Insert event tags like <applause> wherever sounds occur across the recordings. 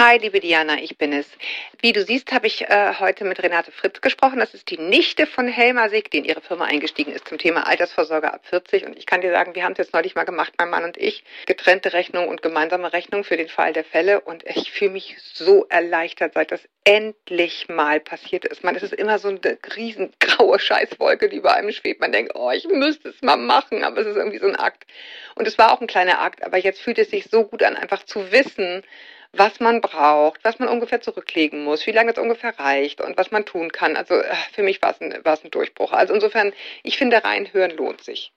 Hi, liebe Diana, ich bin es. Wie du siehst, habe ich äh, heute mit Renate Fritz gesprochen. Das ist die Nichte von Helma Sieg, die in ihre Firma eingestiegen ist zum Thema Altersvorsorge ab 40. Und ich kann dir sagen, wir haben es jetzt neulich mal gemacht, mein Mann und ich. Getrennte Rechnung und gemeinsame Rechnung für den Fall der Fälle. Und ich fühle mich so erleichtert, seit das endlich mal passiert ist. Man, es ist immer so eine riesengraue Scheißwolke, die über einem schwebt. Man denkt, oh, ich müsste es mal machen, aber es ist irgendwie so ein Akt. Und es war auch ein kleiner Akt, aber jetzt fühlt es sich so gut an, einfach zu wissen, was man braucht, was man ungefähr zurücklegen muss, wie lange es ungefähr reicht und was man tun kann. Also äh, für mich war es ein, ein Durchbruch. Also insofern, ich finde, reinhören lohnt sich.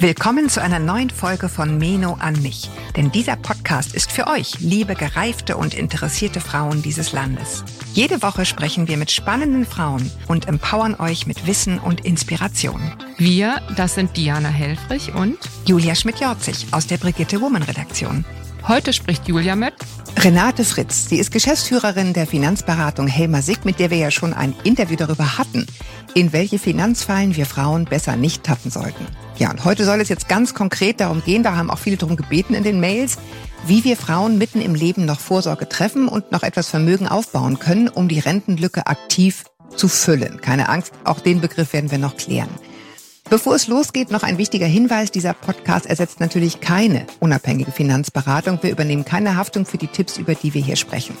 Willkommen zu einer neuen Folge von Meno an mich. Denn dieser Podcast ist für euch, liebe gereifte und interessierte Frauen dieses Landes. Jede Woche sprechen wir mit spannenden Frauen und empowern euch mit Wissen und Inspiration. Wir, das sind Diana Helfrich und Julia Schmidt-Jorzig aus der Brigitte Woman Redaktion. Heute spricht Julia mit Renate Fritz. Sie ist Geschäftsführerin der Finanzberatung Helmer Sick, mit der wir ja schon ein Interview darüber hatten, in welche Finanzfallen wir Frauen besser nicht tappen sollten. Ja, und heute soll es jetzt ganz konkret darum gehen, da haben auch viele darum gebeten in den Mails, wie wir Frauen mitten im Leben noch Vorsorge treffen und noch etwas Vermögen aufbauen können, um die Rentenlücke aktiv zu füllen. Keine Angst, auch den Begriff werden wir noch klären. Bevor es losgeht, noch ein wichtiger Hinweis. Dieser Podcast ersetzt natürlich keine unabhängige Finanzberatung. Wir übernehmen keine Haftung für die Tipps, über die wir hier sprechen.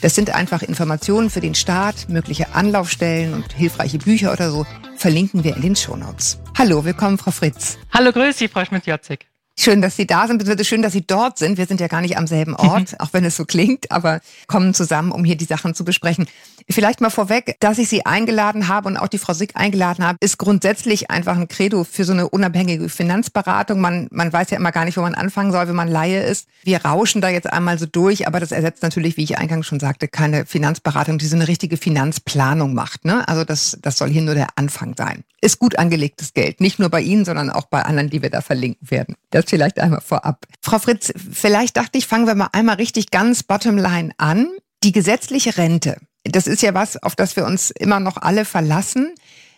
Das sind einfach Informationen für den Staat, mögliche Anlaufstellen und hilfreiche Bücher oder so verlinken wir in den Shownotes. Hallo, willkommen, Frau Fritz. Hallo, grüß Sie, Frau Schmidt-Jotzig. Schön, dass Sie da sind, beziehungsweise schön, dass Sie dort sind. Wir sind ja gar nicht am selben Ort, auch wenn es so klingt, aber kommen zusammen, um hier die Sachen zu besprechen. Vielleicht mal vorweg, dass ich Sie eingeladen habe und auch die Frau Sick eingeladen habe, ist grundsätzlich einfach ein Credo für so eine unabhängige Finanzberatung. Man, man weiß ja immer gar nicht, wo man anfangen soll, wenn man Laie ist. Wir rauschen da jetzt einmal so durch, aber das ersetzt natürlich, wie ich eingangs schon sagte, keine Finanzberatung, die so eine richtige Finanzplanung macht. Ne? Also das, das soll hier nur der Anfang sein. Ist gut angelegtes Geld, nicht nur bei Ihnen, sondern auch bei anderen, die wir da verlinken werden. Das vielleicht einmal vorab. Frau Fritz, vielleicht dachte ich, fangen wir mal einmal richtig ganz bottomline an. Die gesetzliche Rente, das ist ja was, auf das wir uns immer noch alle verlassen.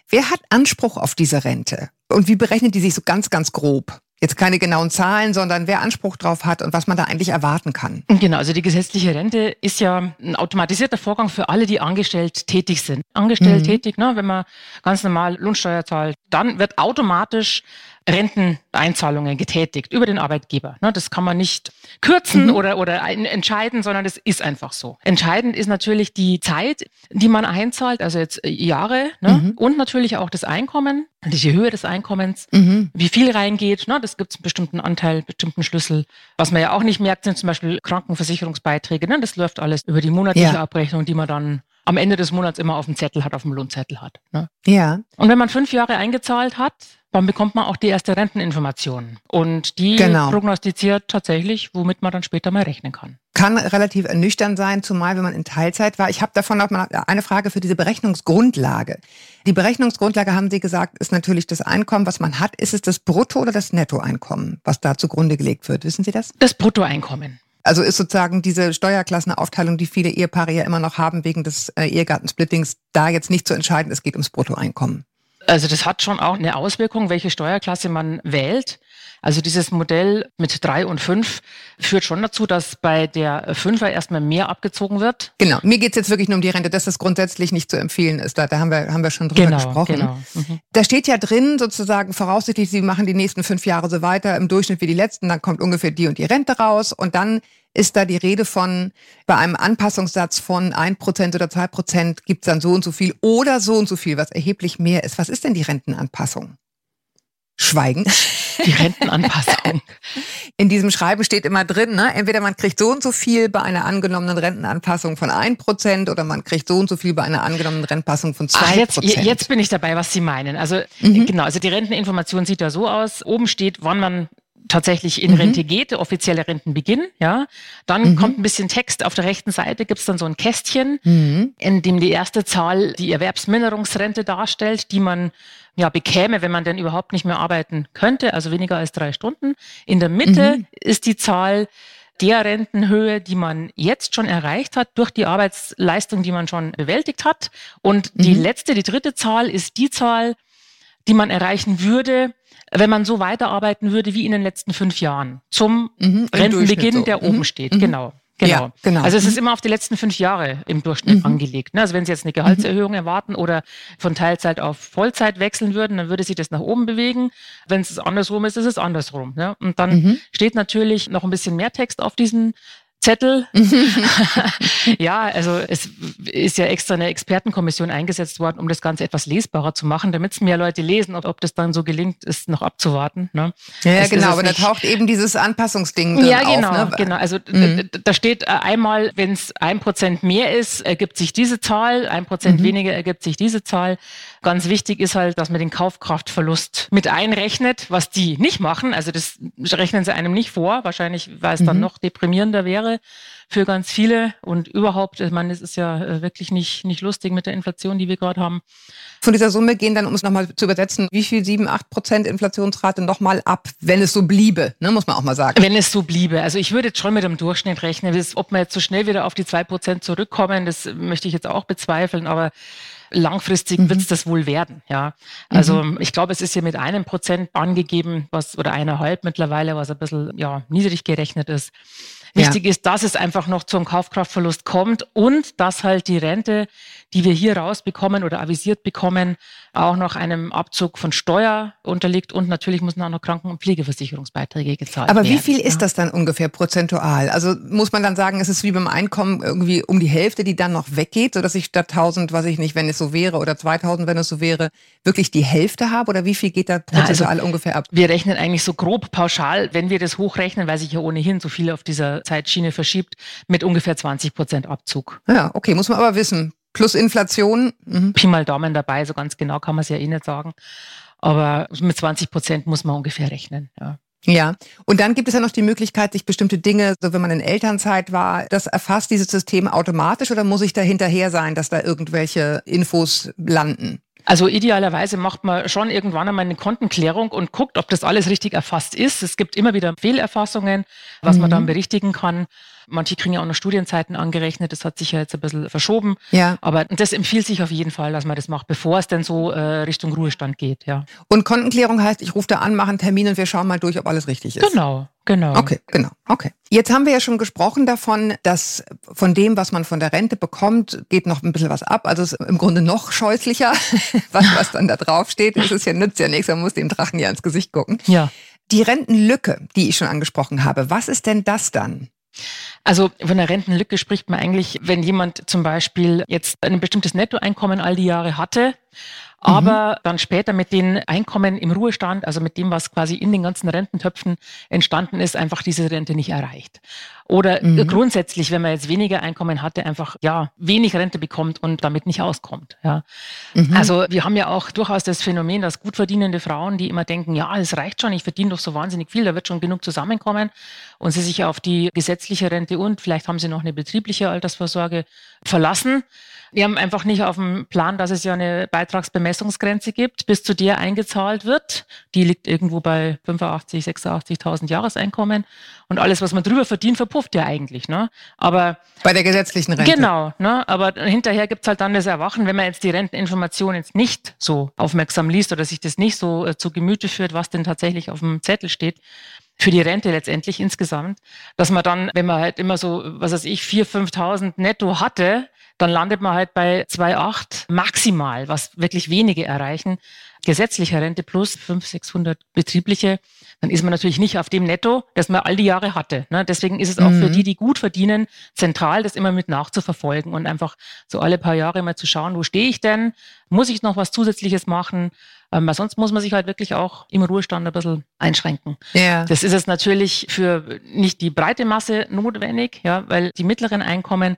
Wer hat Anspruch auf diese Rente? Und wie berechnet die sich so ganz, ganz grob? Jetzt keine genauen Zahlen, sondern wer Anspruch drauf hat und was man da eigentlich erwarten kann. Genau, also die gesetzliche Rente ist ja ein automatisierter Vorgang für alle, die angestellt tätig sind. Angestellt mhm. tätig, ne, wenn man ganz normal Lohnsteuer zahlt, dann wird automatisch Renteneinzahlungen getätigt über den Arbeitgeber. Ne, das kann man nicht kürzen mhm. oder, oder entscheiden, sondern das ist einfach so. Entscheidend ist natürlich die Zeit, die man einzahlt, also jetzt Jahre ne, mhm. und natürlich auch das Einkommen, die Höhe des Einkommens, mhm. wie viel reingeht. Ne, das gibt es einen bestimmten Anteil, bestimmten Schlüssel. Was man ja auch nicht merkt, sind zum Beispiel Krankenversicherungsbeiträge. Das läuft alles über die monatliche ja. Abrechnung, die man dann am Ende des Monats immer auf dem Zettel hat, auf dem Lohnzettel hat. Ne? Ja. Und wenn man fünf Jahre eingezahlt hat, dann bekommt man auch die erste Renteninformation. Und die genau. prognostiziert tatsächlich, womit man dann später mal rechnen kann. Kann relativ ernüchternd sein, zumal wenn man in Teilzeit war. Ich habe davon noch mal eine Frage für diese Berechnungsgrundlage. Die Berechnungsgrundlage, haben Sie gesagt, ist natürlich das Einkommen, was man hat. Ist es das Brutto- oder das Nettoeinkommen, was da zugrunde gelegt wird? Wissen Sie das? Das Bruttoeinkommen. Also ist sozusagen diese Steuerklassenaufteilung, die viele Ehepaare ja immer noch haben wegen des äh, Ehegattensplittings, da jetzt nicht zu entscheiden. Es geht ums Bruttoeinkommen. Also das hat schon auch eine Auswirkung, welche Steuerklasse man wählt. Also dieses Modell mit drei und fünf führt schon dazu, dass bei der Fünfer erstmal mehr abgezogen wird. Genau, mir geht's jetzt wirklich nur um die Rente, dass das grundsätzlich nicht zu empfehlen ist. Da, da haben, wir, haben wir schon drüber genau, gesprochen. Genau. Mhm. Da steht ja drin, sozusagen voraussichtlich, Sie machen die nächsten fünf Jahre so weiter, im Durchschnitt wie die letzten, dann kommt ungefähr die und die Rente raus und dann ist da die Rede von, bei einem Anpassungssatz von ein Prozent oder zwei Prozent gibt's dann so und so viel oder so und so viel, was erheblich mehr ist. Was ist denn die Rentenanpassung? Schweigen. <laughs> Die Rentenanpassung. <laughs> In diesem Schreiben steht immer drin, ne? entweder man kriegt so und so viel bei einer angenommenen Rentenanpassung von ein Prozent oder man kriegt so und so viel bei einer angenommenen Rentenanpassung von zwei Prozent. Jetzt, jetzt bin ich dabei, was Sie meinen. Also mhm. genau, also die Renteninformation sieht ja so aus. Oben steht, wann man tatsächlich in mhm. Rente geht, der offizielle Rentenbeginn, ja. Dann mhm. kommt ein bisschen Text. Auf der rechten Seite gibt es dann so ein Kästchen, mhm. in dem die erste Zahl die Erwerbsminderungsrente darstellt, die man ja bekäme, wenn man denn überhaupt nicht mehr arbeiten könnte, also weniger als drei Stunden. In der Mitte mhm. ist die Zahl der Rentenhöhe, die man jetzt schon erreicht hat durch die Arbeitsleistung, die man schon bewältigt hat. Und die mhm. letzte, die dritte Zahl ist die Zahl, die man erreichen würde, wenn man so weiterarbeiten würde wie in den letzten fünf Jahren zum mhm, Rentenbeginn, so. der mhm. oben steht. Mhm. Genau. Genau. Ja, genau. Also es ist mhm. immer auf die letzten fünf Jahre im Durchschnitt mhm. angelegt. Ne? Also wenn Sie jetzt eine Gehaltserhöhung mhm. erwarten oder von Teilzeit auf Vollzeit wechseln würden, dann würde sich das nach oben bewegen. Wenn es andersrum ist, ist es andersrum. Ne? Und dann mhm. steht natürlich noch ein bisschen mehr Text auf diesen Zettel. <laughs> ja, also es ist ja extra eine Expertenkommission eingesetzt worden, um das Ganze etwas lesbarer zu machen, damit es mehr Leute lesen. Ob, ob das dann so gelingt, ist noch abzuwarten. Ne? Ja, ja genau, aber da taucht eben dieses Anpassungsding drin Ja, genau, auf, ne? genau. Also mhm. da steht äh, einmal, wenn es ein Prozent mehr ist, ergibt sich diese Zahl, ein Prozent mhm. weniger ergibt sich diese Zahl. Ganz wichtig ist halt, dass man den Kaufkraftverlust mit einrechnet, was die nicht machen. Also das rechnen sie einem nicht vor, wahrscheinlich, weil es dann mhm. noch deprimierender wäre wäre für ganz viele. Und überhaupt, ich meine, es ist ja äh, wirklich nicht, nicht lustig mit der Inflation, die wir gerade haben. Von dieser Summe gehen dann, um es nochmal zu übersetzen, wie viel 7, 8 Prozent Inflationsrate nochmal ab, wenn es so bliebe, ne, muss man auch mal sagen. Wenn es so bliebe. Also ich würde jetzt schon mit dem Durchschnitt rechnen. Ob wir jetzt so schnell wieder auf die 2 Prozent zurückkommen, das möchte ich jetzt auch bezweifeln, aber langfristig mhm. wird es das wohl werden. Ja, also mhm. ich glaube, es ist hier mit einem Prozent angegeben, was oder eineinhalb mittlerweile, was ein bisschen ja niedrig gerechnet ist. Wichtig ja. ist, dass es einfach noch zum Kaufkraftverlust kommt und dass halt die Rente, die wir hier rausbekommen oder avisiert bekommen, auch noch einem Abzug von Steuer unterliegt und natürlich müssen auch noch Kranken- und Pflegeversicherungsbeiträge gezahlt Aber werden. Aber wie viel ja. ist das dann ungefähr prozentual? Also muss man dann sagen, es ist wie beim Einkommen irgendwie um die Hälfte, die dann noch weggeht, sodass ich statt 1000, was ich nicht, wenn es so wäre, oder 2000, wenn es so wäre, wirklich die Hälfte habe? Oder wie viel geht da prozentual also, ungefähr ab? Wir rechnen eigentlich so grob pauschal, wenn wir das hochrechnen, weil sich ja ohnehin so viel auf dieser Zeitschiene verschiebt, mit ungefähr 20 Prozent Abzug. Ja, okay, muss man aber wissen. Plus Inflation. Mhm. Pi mal Daumen dabei, so ganz genau kann man es ja eh nicht sagen. Aber mit 20 Prozent muss man ungefähr rechnen. Ja. Ja, und dann gibt es ja noch die Möglichkeit, sich bestimmte Dinge, so wenn man in Elternzeit war, das erfasst dieses System automatisch oder muss ich da hinterher sein, dass da irgendwelche Infos landen? Also idealerweise macht man schon irgendwann einmal eine Kontenklärung und guckt, ob das alles richtig erfasst ist. Es gibt immer wieder Fehlerfassungen, was mhm. man dann berichtigen kann. Manche kriegen ja auch noch Studienzeiten angerechnet. Das hat sich ja jetzt ein bisschen verschoben. Ja. Aber das empfiehlt sich auf jeden Fall, dass man das macht, bevor es denn so äh, Richtung Ruhestand geht. Ja. Und Kontenklärung heißt, ich rufe da an, mache einen Termin und wir schauen mal durch, ob alles richtig ist. Genau. Genau. Okay, genau. Okay. Jetzt haben wir ja schon gesprochen davon, dass von dem, was man von der Rente bekommt, geht noch ein bisschen was ab. Also es ist im Grunde noch scheußlicher, <laughs> was, was dann da draufsteht. Es ist ja nützt ja nichts, man muss dem Drachen ja ins Gesicht gucken. Ja. Die Rentenlücke, die ich schon angesprochen habe, was ist denn das dann? Also von der Rentenlücke spricht man eigentlich, wenn jemand zum Beispiel jetzt ein bestimmtes Nettoeinkommen all die Jahre hatte, aber mhm. dann später mit den Einkommen im Ruhestand, also mit dem, was quasi in den ganzen Rententöpfen entstanden ist, einfach diese Rente nicht erreicht. Oder mhm. grundsätzlich, wenn man jetzt weniger Einkommen hatte, einfach ja wenig Rente bekommt und damit nicht auskommt. Ja. Mhm. Also wir haben ja auch durchaus das Phänomen, dass gut verdienende Frauen, die immer denken, ja, es reicht schon, ich verdiene doch so wahnsinnig viel, da wird schon genug zusammenkommen und sie sich auf die gesetzliche Rente und vielleicht haben sie noch eine betriebliche Altersvorsorge verlassen wir haben einfach nicht auf dem Plan, dass es ja eine Beitragsbemessungsgrenze gibt, bis zu der eingezahlt wird. Die liegt irgendwo bei 85, 86.000 Jahreseinkommen. Und alles, was man drüber verdient, verpufft ja eigentlich. Ne? Aber bei der gesetzlichen Rente. Genau. Ne? Aber hinterher gibt's halt dann das Erwachen, wenn man jetzt die Renteninformation jetzt nicht so aufmerksam liest oder sich das nicht so äh, zu Gemüte führt, was denn tatsächlich auf dem Zettel steht, für die Rente letztendlich insgesamt, dass man dann, wenn man halt immer so, was weiß ich, 4.000, 5.000 netto hatte, dann landet man halt bei 2,8 maximal, was wirklich wenige erreichen. Gesetzliche Rente plus 500, 600 betriebliche, dann ist man natürlich nicht auf dem Netto, das man all die Jahre hatte. Ne? Deswegen ist es auch mhm. für die, die gut verdienen, zentral, das immer mit nachzuverfolgen und einfach so alle paar Jahre mal zu schauen, wo stehe ich denn? Muss ich noch was Zusätzliches machen? Ähm, weil sonst muss man sich halt wirklich auch im Ruhestand ein bisschen einschränken. Ja. Das ist es natürlich für nicht die breite Masse notwendig, ja, weil die mittleren Einkommen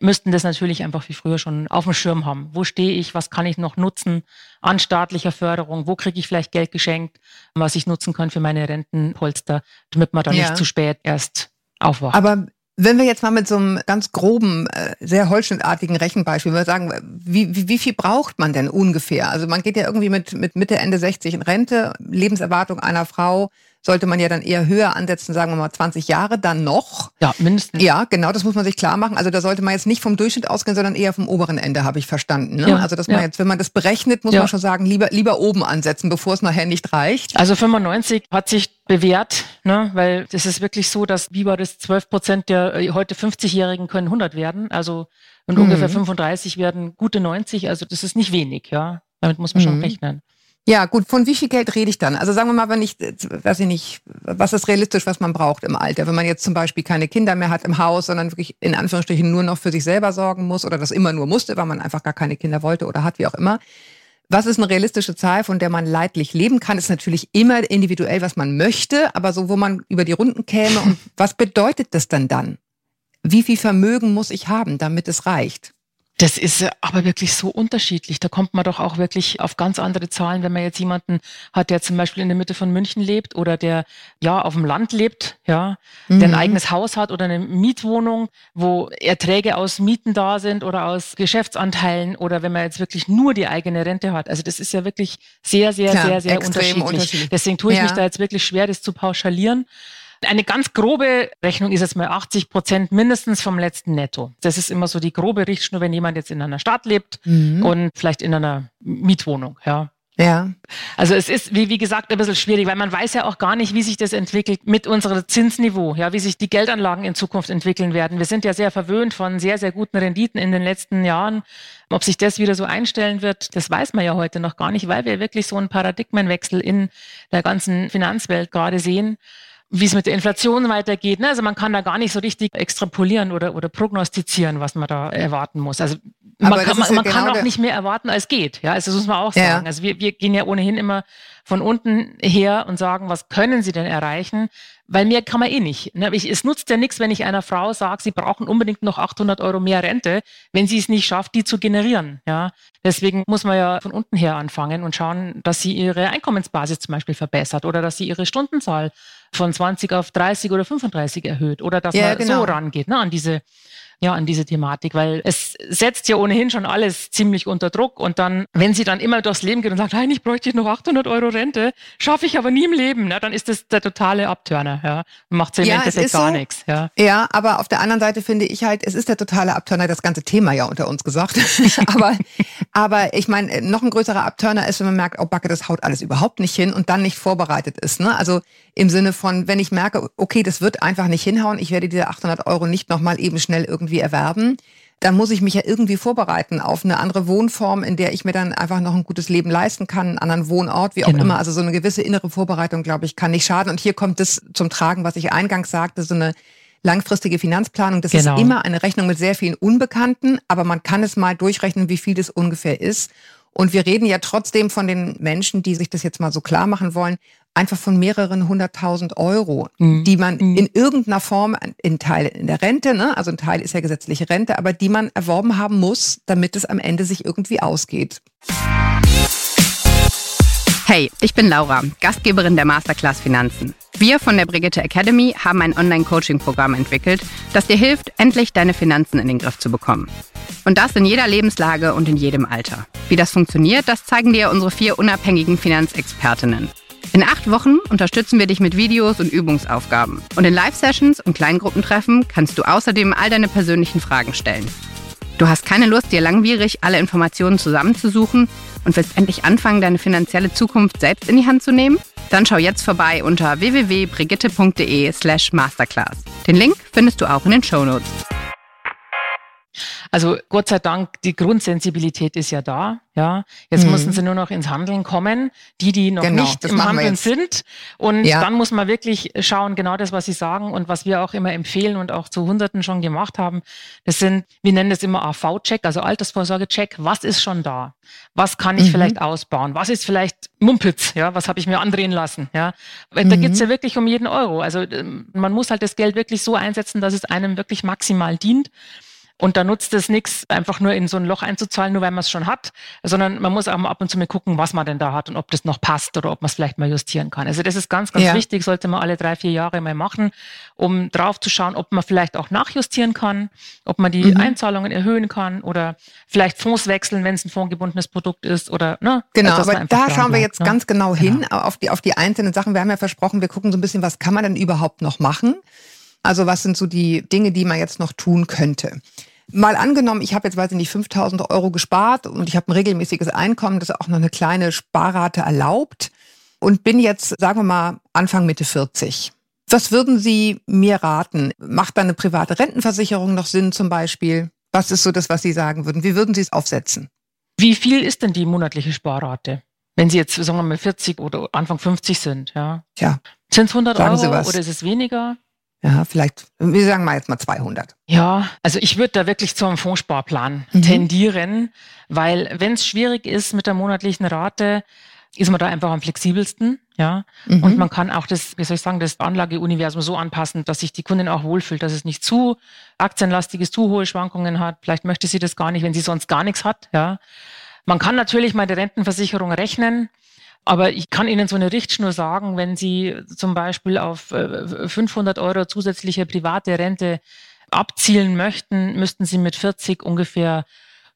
müssten das natürlich einfach wie früher schon auf dem Schirm haben. Wo stehe ich? Was kann ich noch nutzen an staatlicher Förderung? Wo kriege ich vielleicht Geld geschenkt, was ich nutzen kann für meine Rentenpolster, damit man dann ja. nicht zu spät erst aufwacht. Aber wenn wir jetzt mal mit so einem ganz groben, äh, sehr holzschnittartigen Rechenbeispiel wir sagen, wie, wie, wie viel braucht man denn ungefähr? Also man geht ja irgendwie mit, mit Mitte, Ende 60 in Rente, Lebenserwartung einer Frau sollte man ja dann eher höher ansetzen, sagen wir mal 20 Jahre, dann noch. Ja, mindestens. Ja, genau, das muss man sich klar machen. Also da sollte man jetzt nicht vom Durchschnitt ausgehen, sondern eher vom oberen Ende, habe ich verstanden. Ne? Ja, also dass man ja. jetzt, wenn man das berechnet, muss ja. man schon sagen, lieber, lieber oben ansetzen, bevor es nachher nicht reicht. Also 95 hat sich bewährt, ne? weil das ist wirklich so, dass wie war das, 12 Prozent der äh, heute 50-Jährigen können 100 werden, also und mhm. ungefähr 35 werden gute 90, also das ist nicht wenig, ja. Damit muss man mhm. schon rechnen. Ja, gut, von wie viel Geld rede ich dann? Also sagen wir mal, wenn ich, weiß ich nicht, was ist realistisch, was man braucht im Alter? Wenn man jetzt zum Beispiel keine Kinder mehr hat im Haus, sondern wirklich in Anführungsstrichen nur noch für sich selber sorgen muss oder das immer nur musste, weil man einfach gar keine Kinder wollte oder hat, wie auch immer. Was ist eine realistische Zahl, von der man leidlich leben kann, ist natürlich immer individuell, was man möchte, aber so, wo man über die Runden käme. Und <laughs> was bedeutet das denn dann? Wie viel Vermögen muss ich haben, damit es reicht? Das ist aber wirklich so unterschiedlich. Da kommt man doch auch wirklich auf ganz andere Zahlen, wenn man jetzt jemanden hat, der zum Beispiel in der Mitte von München lebt oder der ja auf dem Land lebt, ja, mhm. der ein mhm. eigenes Haus hat oder eine Mietwohnung, wo Erträge aus Mieten da sind oder aus Geschäftsanteilen oder wenn man jetzt wirklich nur die eigene Rente hat. Also das ist ja wirklich sehr, sehr, Klar, sehr, sehr unterschiedlich. unterschiedlich. Deswegen tue ich ja. mich da jetzt wirklich schwer, das zu pauschalieren. Eine ganz grobe Rechnung ist jetzt mal 80 Prozent mindestens vom letzten Netto. Das ist immer so die grobe Richtschnur, wenn jemand jetzt in einer Stadt lebt mhm. und vielleicht in einer Mietwohnung, ja. Ja. Also es ist, wie, wie gesagt, ein bisschen schwierig, weil man weiß ja auch gar nicht, wie sich das entwickelt mit unserem Zinsniveau, ja, wie sich die Geldanlagen in Zukunft entwickeln werden. Wir sind ja sehr verwöhnt von sehr, sehr guten Renditen in den letzten Jahren. Ob sich das wieder so einstellen wird, das weiß man ja heute noch gar nicht, weil wir wirklich so einen Paradigmenwechsel in der ganzen Finanzwelt gerade sehen wie es mit der Inflation weitergeht. Ne? Also man kann da gar nicht so richtig extrapolieren oder, oder prognostizieren, was man da erwarten muss. Also man, kann, man, man genau kann auch nicht mehr erwarten, als geht. Ja, also das muss man auch sagen. Ja. Also wir, wir gehen ja ohnehin immer von unten her und sagen, was können Sie denn erreichen? Weil mehr kann man eh nicht. Ne? Ich, es nutzt ja nichts, wenn ich einer Frau sage, sie brauchen unbedingt noch 800 Euro mehr Rente, wenn sie es nicht schafft, die zu generieren. Ja, deswegen muss man ja von unten her anfangen und schauen, dass sie ihre Einkommensbasis zum Beispiel verbessert oder dass sie ihre Stundenzahl von 20 auf 30 oder 35 erhöht oder dass ja, man genau. so rangeht ne, an diese ja, an diese Thematik, weil es setzt ja ohnehin schon alles ziemlich unter Druck und dann, wenn sie dann immer durchs Leben geht und sagt, nein, ich bräuchte noch 800 Euro Rente, schaffe ich aber nie im Leben, ne, dann ist das der totale Abtörner, ja, und macht im ja, Endeffekt gar so. nichts, ja. Ja, aber auf der anderen Seite finde ich halt, es ist der totale Abtörner, das ganze Thema ja unter uns gesagt, <laughs> aber, aber ich meine, noch ein größerer Abtörner ist, wenn man merkt, oh Backe, das haut alles überhaupt nicht hin und dann nicht vorbereitet ist, ne, also im Sinne von, wenn ich merke, okay, das wird einfach nicht hinhauen, ich werde diese 800 Euro nicht nochmal eben schnell irgendwie erwerben, dann muss ich mich ja irgendwie vorbereiten auf eine andere Wohnform, in der ich mir dann einfach noch ein gutes Leben leisten kann, einen anderen Wohnort, wie auch genau. immer. Also so eine gewisse innere Vorbereitung, glaube ich, kann nicht schaden. Und hier kommt das zum Tragen, was ich eingangs sagte, so eine langfristige Finanzplanung. Das genau. ist immer eine Rechnung mit sehr vielen Unbekannten, aber man kann es mal durchrechnen, wie viel das ungefähr ist. Und wir reden ja trotzdem von den Menschen, die sich das jetzt mal so klar machen wollen, einfach von mehreren hunderttausend Euro, mhm. die man mhm. in irgendeiner Form, in Teil in der Rente, ne, also ein Teil ist ja gesetzliche Rente, aber die man erworben haben muss, damit es am Ende sich irgendwie ausgeht. Hey, ich bin Laura, Gastgeberin der Masterclass Finanzen. Wir von der Brigitte Academy haben ein Online-Coaching-Programm entwickelt, das dir hilft, endlich deine Finanzen in den Griff zu bekommen. Und das in jeder Lebenslage und in jedem Alter. Wie das funktioniert, das zeigen dir unsere vier unabhängigen Finanzexpertinnen. In acht Wochen unterstützen wir dich mit Videos und Übungsaufgaben. Und in Live-Sessions und Kleingruppentreffen kannst du außerdem all deine persönlichen Fragen stellen. Du hast keine Lust, dir langwierig alle Informationen zusammenzusuchen und willst endlich anfangen, deine finanzielle Zukunft selbst in die Hand zu nehmen? Dann schau jetzt vorbei unter www.brigitte.de slash masterclass. Den Link findest du auch in den Show Notes. Also Gott sei Dank, die Grundsensibilität ist ja da. Ja, jetzt mhm. müssen sie nur noch ins Handeln kommen, die, die noch genau, nicht im Handeln sind. Und ja. dann muss man wirklich schauen, genau das, was Sie sagen und was wir auch immer empfehlen und auch zu Hunderten schon gemacht haben. Das sind, wir nennen das immer AV-Check, also Altersvorsorge-Check. Was ist schon da? Was kann ich mhm. vielleicht ausbauen? Was ist vielleicht Mumpitz? Ja, was habe ich mir andrehen lassen? Ja, mhm. da geht's ja wirklich um jeden Euro. Also ähm, man muss halt das Geld wirklich so einsetzen, dass es einem wirklich maximal dient. Und da nutzt es nichts, einfach nur in so ein Loch einzuzahlen, nur weil man es schon hat, sondern man muss auch mal ab und zu mal gucken, was man denn da hat und ob das noch passt oder ob man es vielleicht mal justieren kann. Also das ist ganz, ganz ja. wichtig, sollte man alle drei, vier Jahre mal machen, um drauf zu schauen, ob man vielleicht auch nachjustieren kann, ob man die mhm. Einzahlungen erhöhen kann oder vielleicht Fonds wechseln, wenn es ein fondgebundenes Produkt ist oder ne. Genau, also, aber da schauen wir jetzt ne? ganz genau, genau hin auf die auf die einzelnen Sachen. Wir haben ja versprochen, wir gucken so ein bisschen, was kann man denn überhaupt noch machen? Also was sind so die Dinge, die man jetzt noch tun könnte? Mal angenommen, ich habe jetzt, weiß ich nicht, 5000 Euro gespart und ich habe ein regelmäßiges Einkommen, das auch noch eine kleine Sparrate erlaubt und bin jetzt, sagen wir mal, Anfang Mitte 40. Was würden Sie mir raten? Macht da eine private Rentenversicherung noch Sinn zum Beispiel? Was ist so das, was Sie sagen würden? Wie würden Sie es aufsetzen? Wie viel ist denn die monatliche Sparrate? Wenn Sie jetzt, sagen wir mal, 40 oder Anfang 50 sind, ja? Ja. Sind es 100 Euro oder ist es weniger? Ja, vielleicht, wir sagen mal jetzt mal 200. Ja, also ich würde da wirklich zu einem Fondssparplan mhm. tendieren, weil wenn es schwierig ist mit der monatlichen Rate, ist man da einfach am flexibelsten, ja. Mhm. Und man kann auch das, wie soll ich sagen, das Anlageuniversum so anpassen, dass sich die Kundin auch wohlfühlt, dass es nicht zu aktienlastig ist, zu hohe Schwankungen hat. Vielleicht möchte sie das gar nicht, wenn sie sonst gar nichts hat, ja. Man kann natürlich mal die Rentenversicherung rechnen. Aber ich kann Ihnen so eine Richtschnur sagen, wenn Sie zum Beispiel auf 500 äh, Euro zusätzliche private Rente abzielen möchten, müssten Sie mit 40 ungefähr